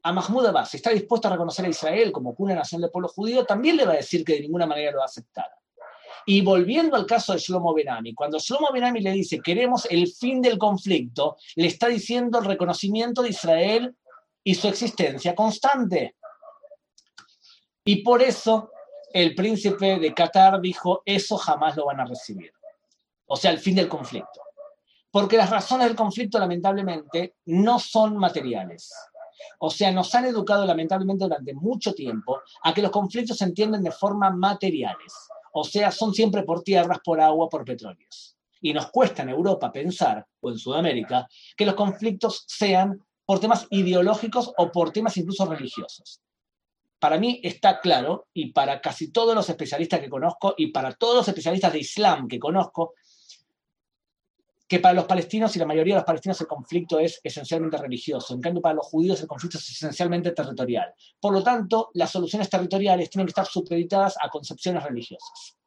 C: a Mahmoud Abbas si está dispuesto a reconocer a Israel como cuna nacional del pueblo judío, también le va a decir que de ninguna manera lo va a aceptar. Y volviendo al caso de Shlomo Benami, cuando Shlomo Benami le dice queremos el fin del conflicto, le está diciendo el reconocimiento de Israel y su existencia constante. Y por eso el príncipe de Qatar dijo, eso jamás lo van a recibir. O sea, el fin del conflicto. Porque las razones del conflicto, lamentablemente, no son materiales. O sea, nos han educado lamentablemente durante mucho tiempo a que los conflictos se entienden de forma materiales. O sea, son siempre por tierras, por agua, por petróleos. Y nos cuesta en Europa pensar, o en Sudamérica, que los conflictos sean por temas ideológicos o por temas incluso religiosos. Para mí está claro, y para casi todos los especialistas que conozco, y para todos los especialistas de Islam que conozco, que para los palestinos y la mayoría de los palestinos el conflicto es esencialmente religioso. En cambio, para los judíos el conflicto es esencialmente territorial. Por lo tanto, las soluciones territoriales tienen que estar supeditadas a concepciones religiosas.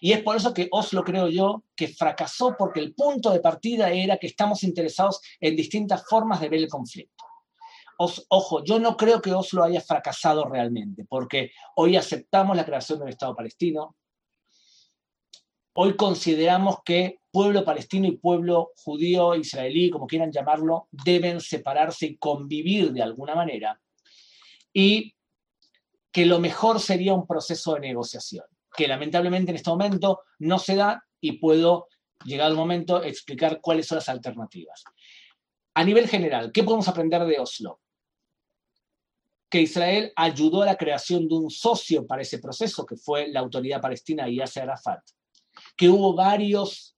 C: Y es por eso que Oslo, creo yo, que fracasó porque el punto de partida era que estamos interesados en distintas formas de ver el conflicto. ojo, yo no creo que Oslo haya fracasado realmente, porque hoy aceptamos la creación de un Estado palestino, hoy consideramos que pueblo palestino y pueblo judío, israelí, como quieran llamarlo, deben separarse y convivir de alguna manera, y que lo mejor sería un proceso de negociación, que lamentablemente en este momento no se da y puedo, llegar al momento, explicar cuáles son las alternativas. A nivel general, ¿qué podemos aprender de Oslo? Que Israel ayudó a la creación de un socio para ese proceso, que fue la autoridad palestina y Yasser Arafat, que hubo varios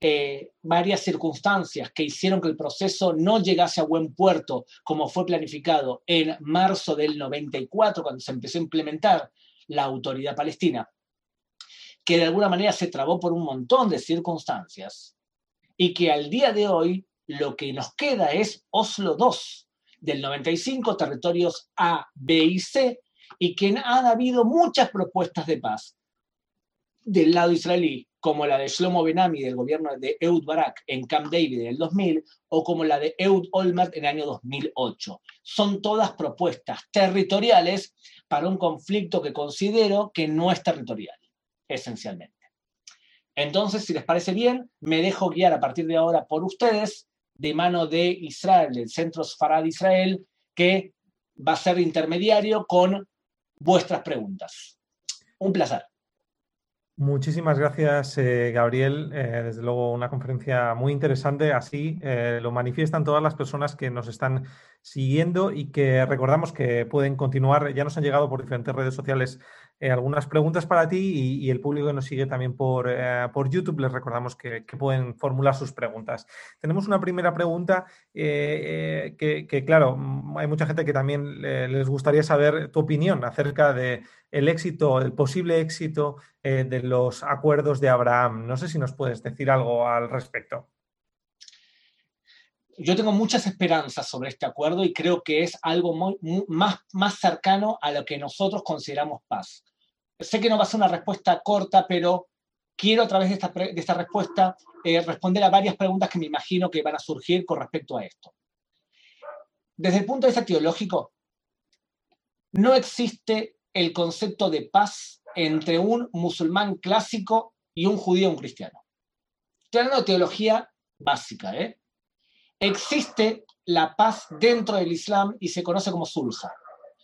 C: eh, varias circunstancias que hicieron que el proceso no llegase a buen puerto como fue planificado en marzo del 94, cuando se empezó a implementar la autoridad palestina, que de alguna manera se trabó por un montón de circunstancias y que al día de hoy lo que nos queda es Oslo II, del 95, territorios A, B y C, y que han habido muchas propuestas de paz del lado israelí, como la de Shlomo Benami del gobierno de Eud Barak en Camp David en el 2000 o como la de Eud Olmert en el año 2008. Son todas propuestas territoriales para un conflicto que considero que no es territorial, esencialmente. Entonces, si les parece bien, me dejo guiar a partir de ahora por ustedes de mano de Israel, del Centro Sfarad Israel, que va a ser intermediario con vuestras preguntas. Un placer.
A: Muchísimas gracias, eh, Gabriel. Eh, desde luego, una conferencia muy interesante. Así eh, lo manifiestan todas las personas que nos están siguiendo y que recordamos que pueden continuar. Ya nos han llegado por diferentes redes sociales eh, algunas preguntas para ti y, el público que nos sigue también por, eh, por YouTube. Les recordamos que, pueden formular sus preguntas. Tenemos una primera pregunta eh, que, claro, mm, hay mucha gente que también les gustaría saber tu opinión acerca de el éxito, el posible éxito de los acuerdos de Abraham. No sé si nos puedes decir algo al respecto
C: yo tengo muchas esperanzas sobre este acuerdo y creo que es algo más, cercano a lo que nosotros consideramos paz. Sé que no va a ser una respuesta corta, pero quiero a través de esta, de esta respuesta eh, responder a varias preguntas que me imagino que van a surgir con respecto a esto. Desde el punto de vista teológico, no existe el concepto de paz entre un musulmán clásico y un judío o un cristiano. Estoy hablando de teología básica, ¿eh? Existe la paz dentro del Islam y se conoce como sulha.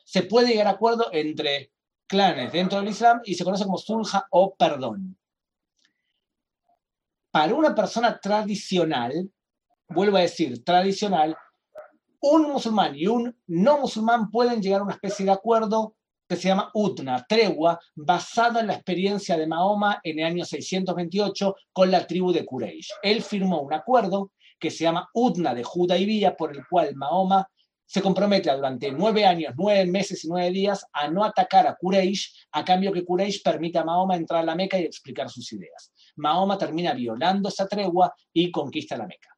C: Se puede llegar a acuerdo entre clanes dentro del Islam y se conoce como sulha o perdón. Para una persona tradicional, vuelvo a decir, tradicional, un musulmán y un no musulmán pueden llegar a una especie de acuerdo que se llama Utna, tregua, basada en la experiencia de Mahoma en el año 628 con la tribu de Quraysh. Él firmó un acuerdo que se llama Udna de Villa, por el cual Mahoma se compromete durante nueve años, nueve meses y nueve días a no atacar a Quraysh a cambio que Quraysh permita a Mahoma entrar a la Meca y explicar sus ideas. Mahoma termina violando esa tregua y conquista la Meca.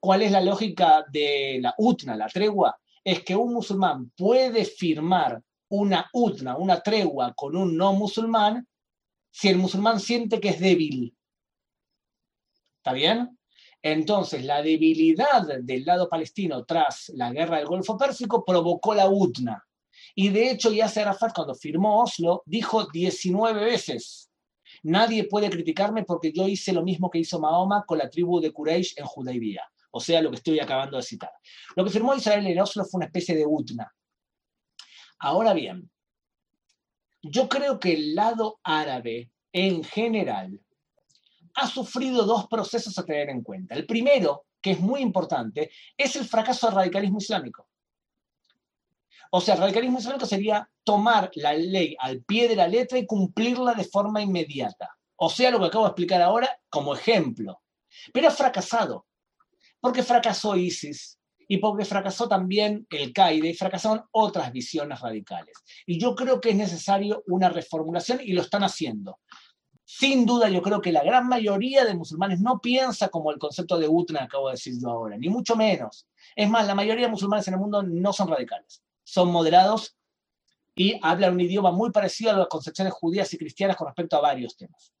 C: ¿Cuál es la lógica de la UTNA, la tregua? Es que un musulmán puede firmar una UTNA, una tregua con un no musulmán, si el musulmán siente que es débil. ¿Está bien? Entonces, la debilidad del lado palestino tras la guerra del Golfo Pérsico provocó la UTNA. Y de hecho, Yasser Arafat, cuando firmó Oslo, dijo 19 veces: Nadie puede criticarme porque yo hice lo mismo que hizo Mahoma con la tribu de Quraysh en Judea. O sea, lo que estoy acabando de citar. Lo que firmó Israel en Oslo fue una especie de UTNA. Ahora bien, yo creo que el lado árabe en general ha sufrido dos procesos a tener en cuenta. El primero, que es muy importante, es el fracaso del radicalismo islámico. O sea, el radicalismo islámico sería tomar la ley al pie de la letra y cumplirla de forma inmediata. O sea, lo que acabo de explicar ahora como ejemplo. Pero ha fracasado. Porque fracasó ISIS y porque fracasó también el Qaeda y fracasaron otras visiones radicales. Y yo creo que es necesario una reformulación y lo están haciendo. Sin duda, yo creo que la gran mayoría de musulmanes no piensa como el concepto de Utna acabo de decir yo ahora, ni mucho menos. Es más, la mayoría de musulmanes en el mundo no son radicales, son moderados y hablan un idioma muy parecido a las concepciones judías y cristianas con respecto a varios temas.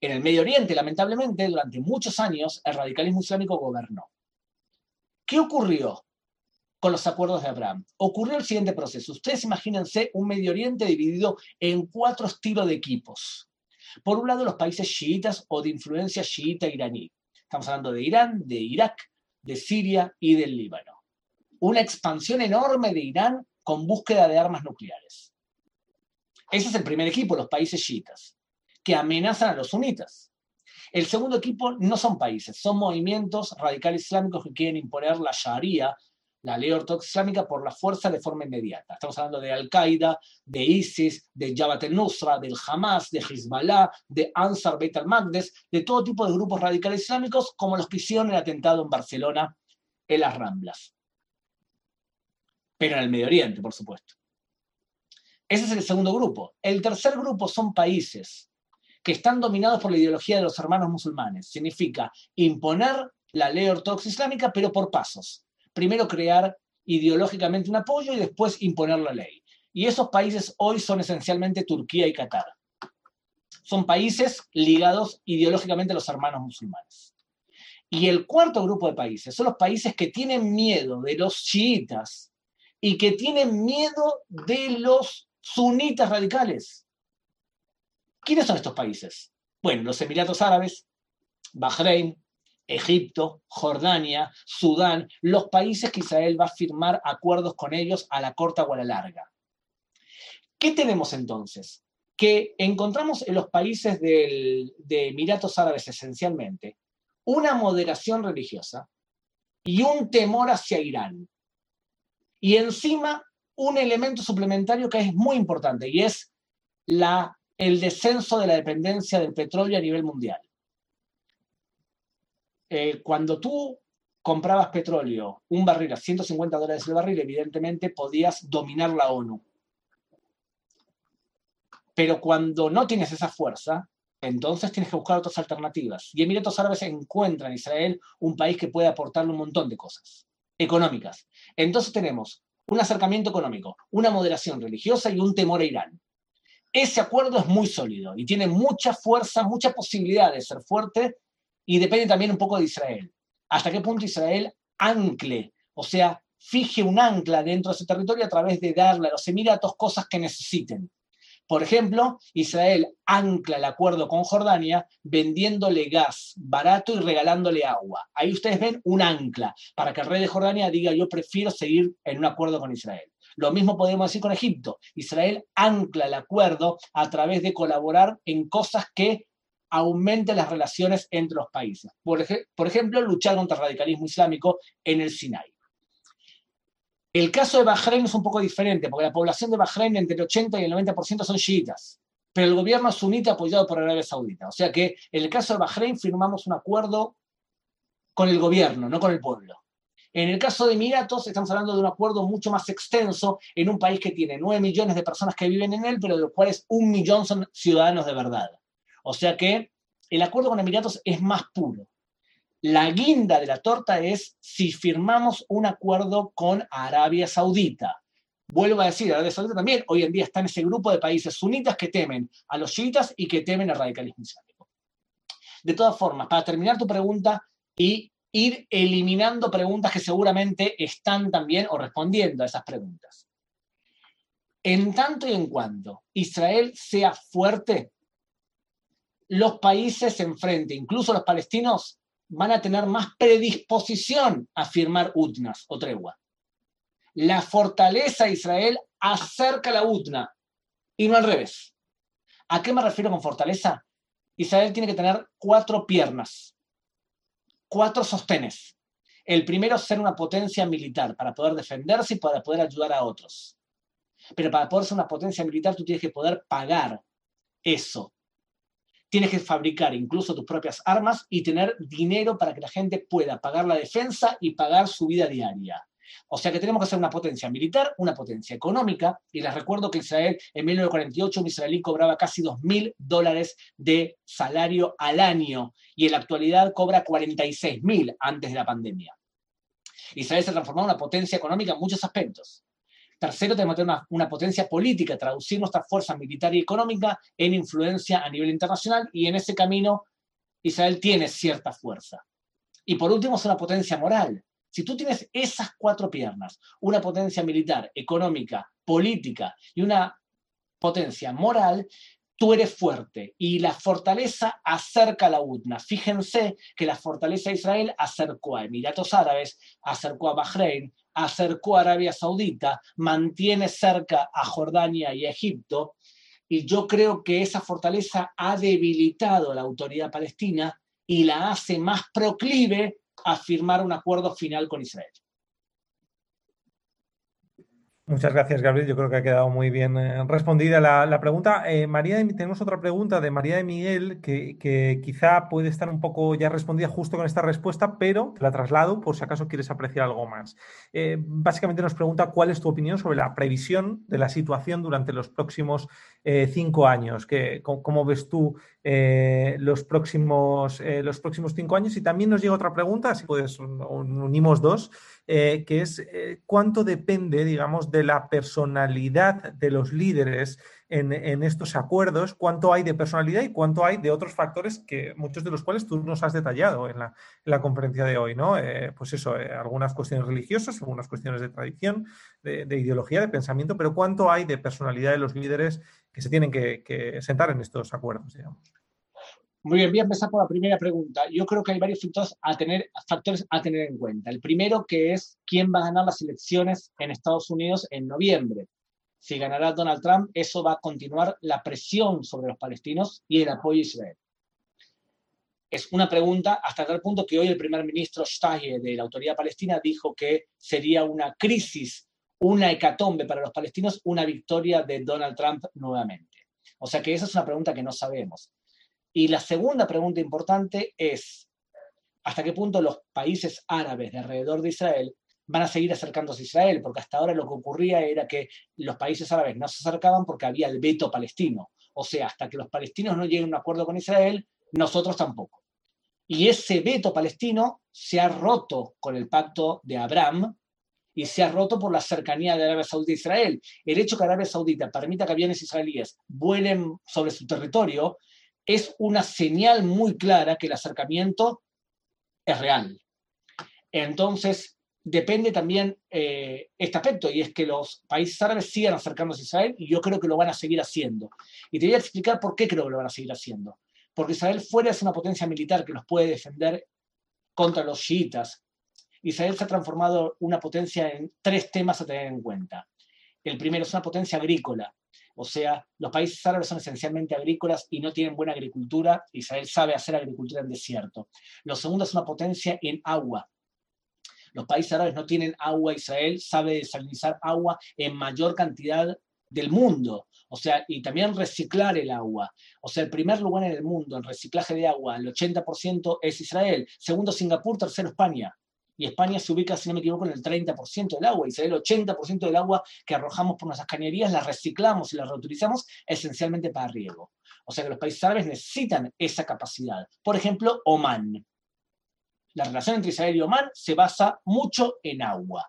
C: En el Medio Oriente, lamentablemente, durante muchos años, el radicalismo islámico gobernó. ¿Qué ocurrió con los acuerdos de Abraham? Ocurrió el siguiente proceso. Ustedes imagínense un Medio Oriente dividido en cuatro estilos de equipos. Por un lado, los países chiitas o de influencia chiita iraní. Estamos hablando de Irán, de Irak, de Siria y del Líbano. Una expansión enorme de Irán con búsqueda de armas nucleares. Ese es el primer equipo, los países chiitas, que amenazan a los sunitas. El segundo equipo no son países, son movimientos radicales islámicos que quieren imponer la Sharia, la ley ortodoxa islámica por la fuerza de forma inmediata. Estamos hablando de Al-Qaeda, de ISIS, de Jabhat el-Nusra, del Hamas, de Hezbollah, de Ansar Beit al-Maqdes, de todo tipo de grupos radicales islámicos, como los que hicieron el atentado en Barcelona en las Ramblas. Pero en el Medio Oriente, por supuesto. Ese es el segundo grupo. El tercer grupo son países que están dominados por la ideología de los hermanos musulmanes. Significa imponer la ley ortodoxa islámica, pero por pasos primero crear ideológicamente un apoyo y después imponer la ley. Y esos países hoy son esencialmente Turquía y Qatar. Son países ligados ideológicamente a los hermanos musulmanes. Y el cuarto grupo de países son los países que tienen miedo de los chiitas y que tienen miedo de los sunitas radicales. ¿Quiénes son estos países? Bueno, los Emiratos Árabes, Bahrein, Egipto, Jordania, Sudán, los países que Israel va a firmar acuerdos con ellos a la corta o a la larga. ¿Qué tenemos entonces? Que encontramos en los países de Emiratos Árabes esencialmente una moderación religiosa y un temor hacia Irán. Y encima un elemento suplementario que es muy importante y es la, el descenso de la dependencia del petróleo a nivel mundial. Eh, cuando tú comprabas petróleo, un barril a 150 dólares el barril, evidentemente podías dominar la ONU. Pero cuando no tienes esa fuerza, entonces tienes que buscar otras alternativas. Y Emiratos Árabes encuentra en Israel un país que puede aportarle un montón de cosas económicas. Entonces tenemos un acercamiento económico, una moderación religiosa y un temor a Irán. Ese acuerdo es muy sólido y tiene mucha fuerza, mucha posibilidad de ser fuerte y depende también un poco de Israel. ¿Hasta qué punto Israel ancle, o sea, fije un ancla dentro de ese territorio a través de darle a los Emiratos cosas que necesiten? Por ejemplo, Israel ancla el acuerdo con Jordania vendiéndole gas barato y regalándole agua. Ahí ustedes ven un ancla para que el rey de Jordania diga yo prefiero seguir en un acuerdo con Israel. Lo mismo podemos decir con Egipto. Israel ancla el acuerdo a través de colaborar en cosas que aumente las relaciones entre los países. Por, ejemplo, luchar contra el radicalismo islámico en el Sinai. El caso de Bahrein es un poco diferente, porque la población de Bahrein entre el 80 y el 90% son chiitas, pero el gobierno es sunita apoyado por Arabia Saudita. O sea que en el caso de Bahrein firmamos un acuerdo con el gobierno, no con el pueblo. En el caso de Emiratos, estamos hablando de un acuerdo mucho más extenso en un país que tiene 9 millones de personas que viven en él, pero de los cuales un millón son ciudadanos de verdad. O sea que el acuerdo con Emiratos es más puro. La guinda de la torta es si firmamos un acuerdo con Arabia Saudita. Vuelvo a decir, Arabia Saudita también hoy en día está en ese grupo de países sunitas que temen a los chiitas y que temen al radicalismo islámico. De todas formas, para terminar tu pregunta y ir eliminando preguntas que seguramente están también o respondiendo a esas preguntas. En tanto y en cuanto Israel sea fuerte, los países enfrente, incluso los palestinos, van a tener más predisposición a firmar UTNAS o tregua. La fortaleza de Israel acerca la UTNA y no al revés. ¿A qué me refiero con fortaleza? Israel tiene que tener cuatro piernas cuatro sostenes. El primero, ser una potencia militar para poder defenderse y para poder ayudar a otros. Pero para poder ser una potencia militar, tú tienes que poder pagar eso. Tienes que fabricar incluso tus propias armas y tener dinero para que la gente pueda pagar la defensa y pagar su vida diaria. O sea que tenemos que ser una potencia militar, una potencia económica, y les recuerdo que Israel en 1948 un israelí cobraba casi 2.000 dólares de salario al año, y en la actualidad cobra 46.000 antes de la pandemia. Israel se ha transformado en una potencia económica en muchos aspectos. Tercero, tenemos una, una, potencia política, traducir nuestra fuerza militar y económica en influencia a nivel internacional y en ese camino Israel tiene cierta fuerza. Y por último, es una potencia moral. Si tú tienes esas cuatro piernas, una potencia militar, económica, política y una potencia moral, tú eres fuerte y la fortaleza acerca a la UTNA. Fíjense que la fortaleza de Israel acercó a Emiratos Árabes, acercó a Bahrein, acercó a Arabia Saudita, mantiene cerca a Jordania y a Egipto, y yo creo que esa fortaleza ha debilitado a la autoridad palestina y la hace más proclive a firmar un acuerdo final con Israel.
A: Muchas gracias, Gabriel. Yo creo que ha quedado muy bien eh, respondida la, pregunta. Eh, María, tenemos otra pregunta de María de Miguel que, quizá puede estar un poco ya respondida justo con esta respuesta, pero te la traslado por si acaso quieres apreciar algo más. Eh, básicamente nos pregunta cuál es tu opinión sobre la previsión de la situación durante los próximos cinco años. Que, cómo, ves tú los, próximos, los próximos cinco años? Y también nos llega otra pregunta, si puedes, unimos dos. Eh, que es eh, cuánto depende, digamos, de la personalidad de los líderes en, estos acuerdos, cuánto hay de personalidad y cuánto hay de otros factores que muchos de los cuales tú nos has detallado en la, conferencia de hoy, ¿no? Eh, pues eso, algunas cuestiones religiosas, algunas cuestiones de tradición, de, ideología, de pensamiento, pero cuánto hay de personalidad de los líderes que se tienen que, que sentar en estos acuerdos, digamos.
C: Muy bien, voy a empezar por la primera pregunta. Yo creo que hay varios factores a tener, factores a tener en cuenta. El primero que es quién va a ganar las elecciones en Estados Unidos en noviembre. Si ganará Donald Trump, eso va a continuar la presión sobre los palestinos y el apoyo a Israel. Es una pregunta hasta tal punto que hoy el primer ministro Shtaye de la Autoridad Palestina dijo que sería una crisis, una hecatombe para los palestinos, una victoria de Donald Trump nuevamente. O sea que esa es una pregunta que no sabemos. Y la segunda pregunta importante es, ¿hasta qué punto los países árabes de alrededor de Israel van a seguir acercándose a Israel? Porque hasta ahora lo que ocurría era que los países árabes no se acercaban porque había el veto palestino. O sea, hasta que los palestinos no lleguen a un acuerdo con Israel, nosotros tampoco. Y ese veto palestino se ha roto con el pacto de Abraham y se ha roto por la cercanía de Arabia Saudita a Israel. El hecho que Arabia Saudita permita que aviones israelíes vuelen sobre su territorio es una señal muy clara que el acercamiento es real. Entonces, depende también eh, este aspecto, y es que los países árabes sigan acercándose a Israel, y yo creo que lo van a seguir haciendo. Y te voy a explicar por qué creo que lo van a seguir haciendo. Porque Israel fuera es una potencia militar que los puede defender contra los chiitas. Israel se ha transformado una potencia en tres temas a tener en cuenta. El primero es una potencia agrícola, o sea, los países árabes son esencialmente agrícolas y no tienen buena agricultura. Israel sabe hacer agricultura en desierto. Lo segundo es una potencia en agua. Los países árabes no tienen agua. Israel sabe desalinizar agua en mayor cantidad del mundo. O sea, y también reciclar el agua. O sea, el primer lugar en el mundo en reciclaje de agua, el 80% es Israel. Segundo, Singapur. Tercero, España. Y España se ubica, si no me equivoco, en el 30% del agua. Y el 80% del agua que arrojamos por nuestras cañerías la reciclamos y la reutilizamos esencialmente para riego. O sea que los países árabes necesitan esa capacidad. Por ejemplo, Oman. La relación entre Israel y Oman se basa mucho en agua.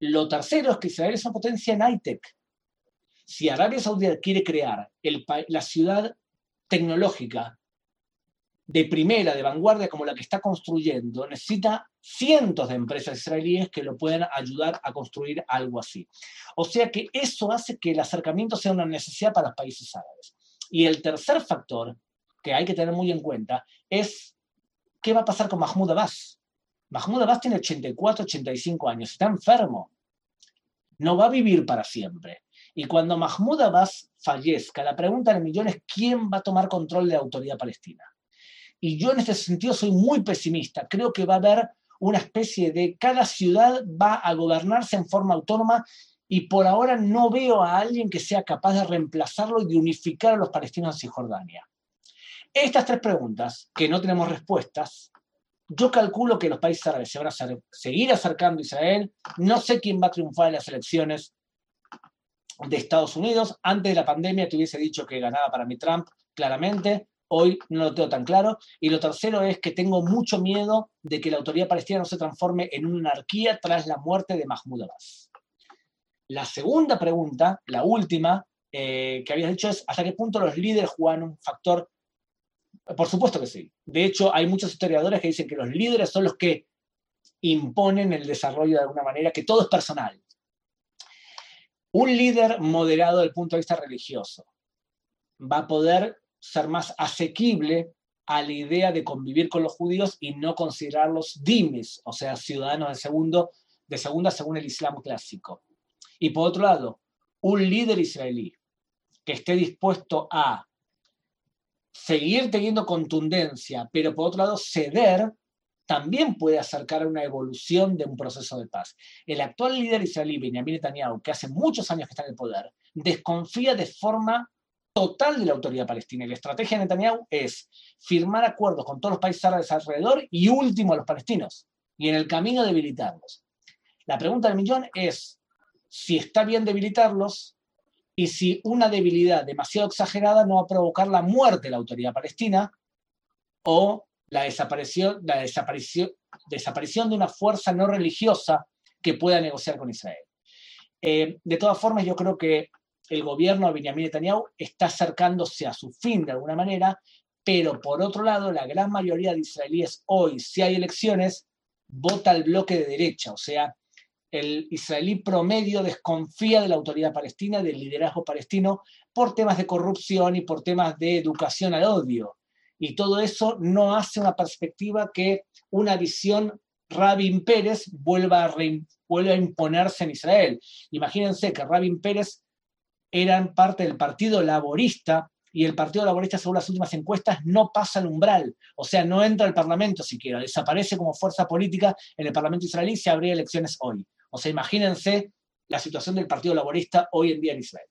C: Lo tercero es que Israel es una potencia en high-tech. Si Arabia Saudita quiere crear la ciudad tecnológica de primera, de vanguardia como la que está construyendo, necesita cientos de empresas israelíes que lo puedan ayudar a construir algo así. O sea que eso hace que el acercamiento sea una necesidad para los países árabes. Y el tercer factor que hay que tener muy en cuenta es qué va a pasar con Mahmoud Abbas. Mahmoud Abbas tiene 84, 85 años, está enfermo. No va a vivir para siempre. Y cuando Mahmoud Abbas fallezca, la pregunta del millón es quién va a tomar control de la autoridad palestina. Y yo en ese sentido soy muy pesimista. Creo que va a haber una especie de cada ciudad va a gobernarse en forma autónoma y por ahora no veo a alguien que sea capaz de reemplazarlo y de unificar a los palestinos en Cisjordania. Estas tres preguntas, que no tenemos respuestas, yo calculo que los países árabes se van a seguir acercando a Israel. No sé quién va a triunfar en las elecciones de Estados Unidos. Antes de la pandemia te hubiese dicho que ganaba para mí Trump, claramente. Hoy no lo tengo tan claro. Y lo tercero es que tengo mucho miedo de que la autoridad palestina no se transforme en una anarquía tras la muerte de Mahmoud Abbas. La segunda pregunta, la última, eh, que habías dicho es, ¿hasta qué punto los líderes juegan un factor? Por supuesto que sí. De hecho, hay muchos historiadores que dicen que los líderes son los que imponen el desarrollo de alguna manera, que todo es personal. Un líder moderado desde el punto de vista religioso va a poder ser más asequible a la idea de convivir con los judíos y no considerarlos dimes, o sea, ciudadanos de, segundo, de segunda según el Islam clásico. Y por otro lado, un líder israelí que esté dispuesto a seguir teniendo contundencia, pero por otro lado ceder, también puede acercar a una evolución de un proceso de paz. El actual líder israelí, Benjamin Netanyahu, que hace muchos años que está en el poder, desconfía de forma total de la autoridad palestina. Y la estrategia de Netanyahu es firmar acuerdos con todos los países árabes alrededor y último a los palestinos. Y en el camino debilitarlos. La pregunta del millón es si está bien debilitarlos y si una debilidad demasiado exagerada no va a provocar la muerte de la autoridad palestina o la desaparición, de una fuerza no religiosa que pueda negociar con Israel. Eh, de todas formas, yo creo que el gobierno de Benjamin Netanyahu está acercándose a su fin de alguna manera, pero por otro lado, la gran mayoría de israelíes hoy, si hay elecciones, vota al bloque de derecha, o sea, el israelí promedio desconfía de la autoridad palestina, del liderazgo palestino, por temas de corrupción y por temas de educación al odio. Y todo eso no hace una perspectiva que una visión Rabin Pérez vuelva a, vuelva a imponerse en Israel. Imagínense que Rabin Pérez eran parte del Partido Laborista y el Partido Laborista, según las últimas encuestas, no pasa el umbral, o sea, no entra al Parlamento siquiera, desaparece como fuerza política en el Parlamento israelí si habría elecciones hoy. O sea, imagínense la situación del Partido Laborista hoy en día en Israel.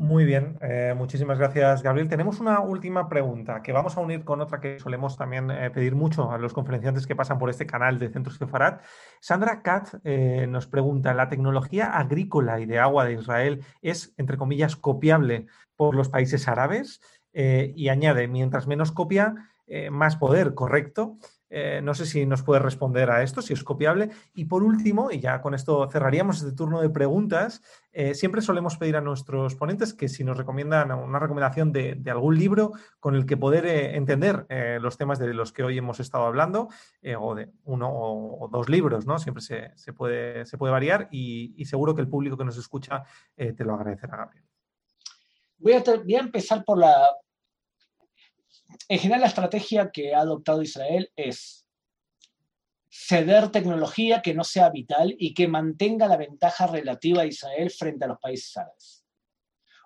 A: Muy bien, eh, muchísimas gracias, Gabriel. Tenemos una última pregunta que vamos a unir con otra que solemos también eh, pedir mucho a los conferenciantes que pasan por este canal de Centros Sefarad. Sandra Katz eh, nos pregunta: ¿la tecnología agrícola y de agua de Israel es, entre comillas, copiable por los países árabes? y añade: mientras menos copia, más poder, ¿correcto? Eh, no sé si nos puede responder a esto, si es copiable. Y por último, y ya con esto cerraríamos este turno de preguntas, eh, siempre solemos pedir a nuestros ponentes que si nos recomiendan una recomendación de, algún libro con el que poder eh, entender los temas de los que hoy hemos estado hablando, o de uno o, dos libros, ¿no? Siempre se, puede, se puede, variar y, seguro que el público que nos escucha te lo agradecerá, Gabriel.
C: Voy a, voy a empezar por la, en general, la estrategia que ha adoptado Israel es ceder tecnología que no sea vital y que mantenga la ventaja relativa de Israel frente a los países árabes.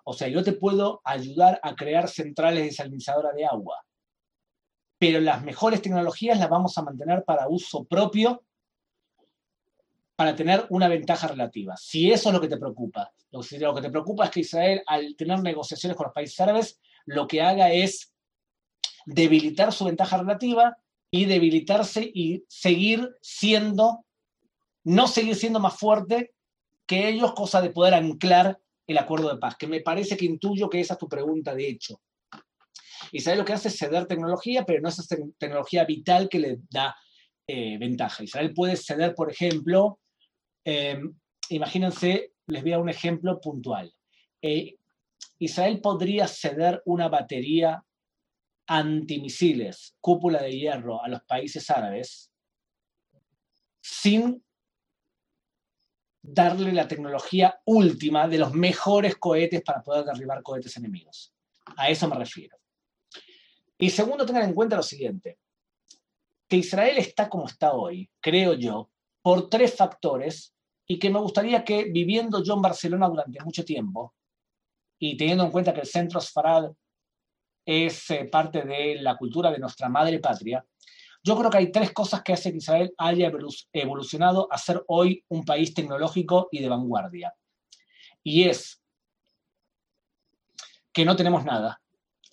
C: O sea, yo te puedo ayudar a crear centrales desalinizadoras de agua, pero las mejores tecnologías las vamos a mantener para uso propio, para tener una ventaja relativa. Si eso es lo que te preocupa, lo que te preocupa es que Israel, al tener negociaciones con los países árabes, lo que haga es debilitar su ventaja relativa y debilitarse y seguir siendo, no seguir siendo más fuerte que ellos, cosa de poder anclar el acuerdo de paz, que me parece que intuyo que esa es tu pregunta de hecho. Israel lo que hace es ceder tecnología, pero no es esa tecnología vital que le da eh, ventaja. Israel puede ceder, por ejemplo, eh, imagínense, les voy a un ejemplo puntual. Eh, Israel podría ceder una batería antimisiles, cúpula de hierro a los países árabes sin darle la tecnología última de los mejores cohetes para poder derribar cohetes enemigos. A eso me refiero. Y segundo, tengan en cuenta lo siguiente, que Israel está como está hoy, creo yo, por tres factores y que me gustaría que viviendo yo en Barcelona durante mucho tiempo y teniendo en cuenta que el centro Sfarad es eh, parte de la cultura de nuestra madre patria, yo creo que hay tres cosas que hacen que Israel haya evolucionado a ser hoy un país tecnológico y de vanguardia. Y es que no tenemos nada.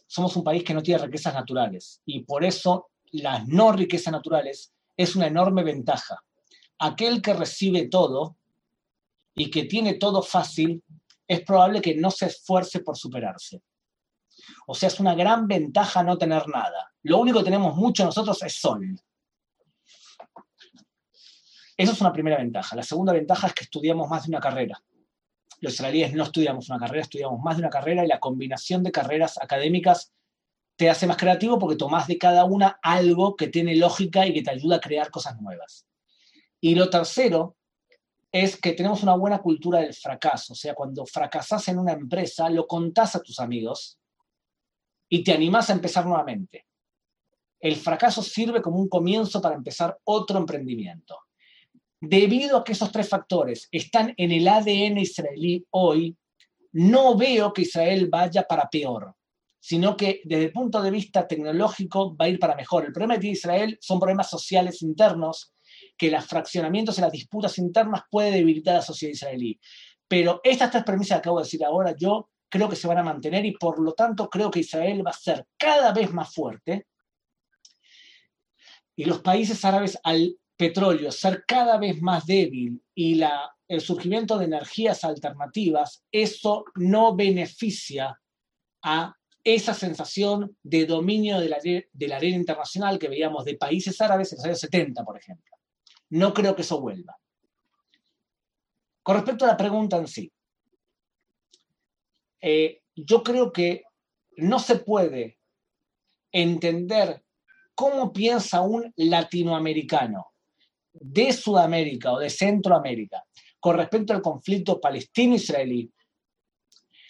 C: Somos un país que no tiene riquezas naturales y por eso las no riquezas naturales es una enorme ventaja. Aquel que recibe todo y que tiene todo fácil, es probable que no se esfuerce por superarse. O sea, es una gran ventaja no tener nada. Lo único que tenemos mucho nosotros es sol. Esa es una primera ventaja. La segunda ventaja es que estudiamos más de una carrera. Los israelíes no estudiamos una carrera, estudiamos más de una carrera y la combinación de carreras académicas te hace más creativo porque tomas de cada una algo que tiene lógica y que te ayuda a crear cosas nuevas. Y lo tercero es que tenemos una buena cultura del fracaso. O sea, cuando fracasas en una empresa, lo contás a tus amigos y te animás a empezar nuevamente. El fracaso sirve como un comienzo para empezar otro emprendimiento. Debido a que esos tres factores están en el ADN israelí hoy, no veo que Israel vaya para peor, sino que desde el punto de vista tecnológico va a ir para mejor. El problema de Israel son problemas sociales internos, que los fraccionamientos y las disputas internas pueden debilitar a la sociedad israelí. Pero estas tres premisas que acabo de decir ahora, yo creo que se van a mantener y por lo tanto creo que Israel va a ser cada vez más fuerte y los países árabes al petróleo ser cada vez más débil y el surgimiento de energías alternativas, eso no beneficia a esa sensación de dominio de la, de la arena internacional que veíamos de países árabes en los años 70, por ejemplo. No creo que eso vuelva. Con respecto a la pregunta en sí, eh, yo creo que no se puede entender cómo piensa un latinoamericano de Sudamérica o de Centroamérica con respecto al conflicto palestino-israelí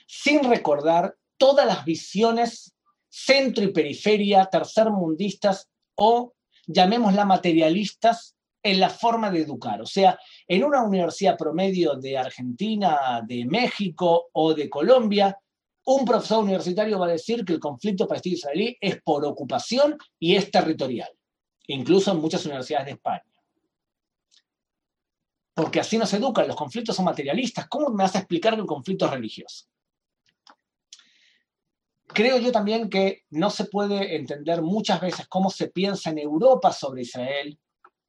C: sin recordar todas las visiones centro y periferia, tercermundistas o llamémosla materialistas en la forma de educar. O sea, en una universidad promedio de Argentina, de México o de Colombia, un profesor universitario va a decir que el conflicto palestino-israelí es por ocupación y es territorial, incluso en muchas universidades de España. Porque así nos educan, los conflictos son materialistas. ¿Cómo me vas a explicar que el conflicto es religioso? Creo yo también que no se puede entender muchas veces cómo se piensa en Europa sobre Israel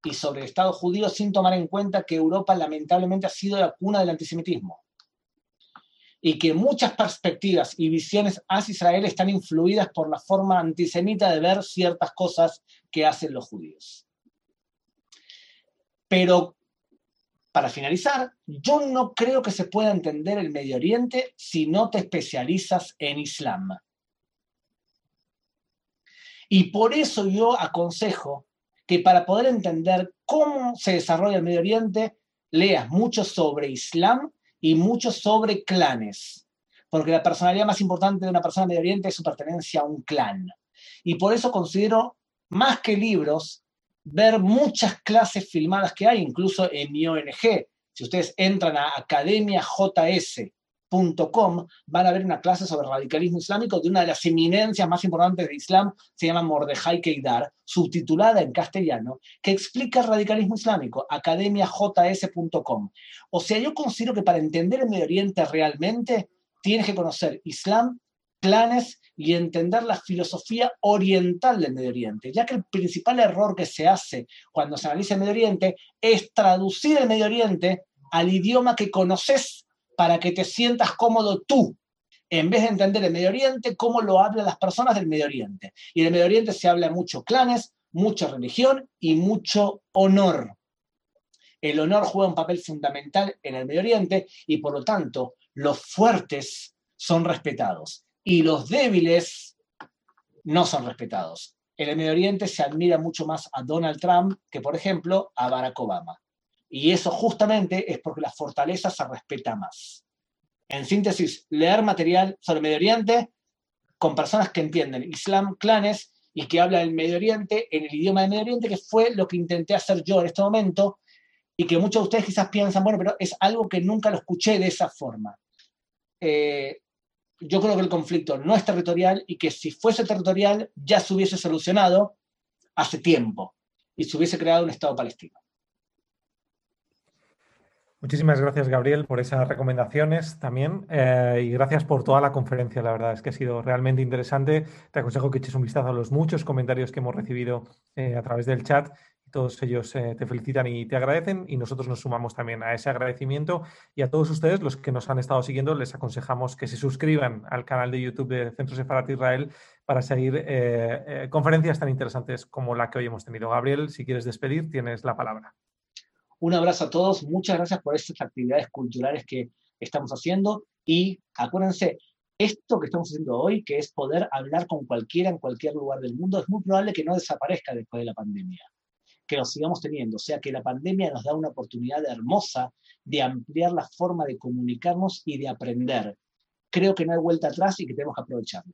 C: y sobre el Estado judío sin tomar en cuenta que Europa lamentablemente ha sido la cuna del antisemitismo y que muchas perspectivas y visiones hacia Israel están influidas por la forma antisemita de ver ciertas cosas que hacen los judíos. Pero, para finalizar, yo no creo que se pueda entender el Medio Oriente si no te especializas en Islam. Y por eso yo aconsejo que para poder entender cómo se desarrolla el Medio Oriente, leas mucho sobre Islam y mucho sobre clanes, porque la personalidad más importante de una persona en Medio Oriente es su pertenencia a un clan. Y por eso considero, más que libros, ver muchas clases filmadas que hay, incluso en mi ONG. Si ustedes entran a Academia JS van a ver una clase sobre radicalismo islámico de una de las eminencias más importantes de Islam, se llama Mordejai Keidar, subtitulada en castellano, que explica el radicalismo islámico, academiajs.com. O sea, yo considero que para entender el Medio Oriente realmente tienes que conocer Islam clanes y entender la filosofía oriental del Medio Oriente, ya que el principal error que se hace cuando se analiza el Medio Oriente es traducir el Medio Oriente al idioma que conoces para que te sientas cómodo tú, en vez de entender el Medio Oriente, cómo lo hablan las personas del Medio Oriente. Y en el Medio Oriente se habla mucho clanes, mucha religión y mucho honor. El honor juega un papel fundamental en el Medio Oriente y por lo tanto los fuertes son respetados y los débiles no son respetados. En el Medio Oriente se admira mucho más a Donald Trump que, por ejemplo, a Barack Obama. Y eso justamente es porque la fortaleza se respeta más. En síntesis, leer material sobre Medio Oriente con personas que entienden Islam, clanes y que hablan el Medio Oriente en el idioma del Medio Oriente, que fue lo que intenté hacer yo en este momento y que muchos de ustedes quizás piensan, bueno, pero es algo que nunca lo escuché de esa forma. Eh, yo creo que el conflicto no es territorial y que si fuese territorial ya se hubiese solucionado hace tiempo y se hubiese creado un Estado palestino.
A: Muchísimas gracias, Gabriel, por esas recomendaciones también eh, y gracias por toda la conferencia. La verdad es que ha sido realmente interesante. Te aconsejo que eches un vistazo a los muchos comentarios que hemos recibido eh, a través del chat todos ellos eh, te felicitan y te agradecen y nosotros nos sumamos también a ese agradecimiento y a todos ustedes, los que nos han estado siguiendo, les aconsejamos que se suscriban al canal de YouTube de Centro Sefarat Israel para seguir conferencias tan interesantes como la que hoy hemos tenido. Gabriel, si quieres despedir, tienes la palabra.
C: Un abrazo a todos, muchas gracias por estas actividades culturales que estamos haciendo y acuérdense, esto que estamos haciendo hoy, que es poder hablar con cualquiera en cualquier lugar del mundo, es muy probable que no desaparezca después de la pandemia que lo sigamos teniendo. O sea que la pandemia nos da una oportunidad hermosa de ampliar la forma de comunicarnos y de aprender. Creo que no hay vuelta atrás y que tenemos que aprovecharlo.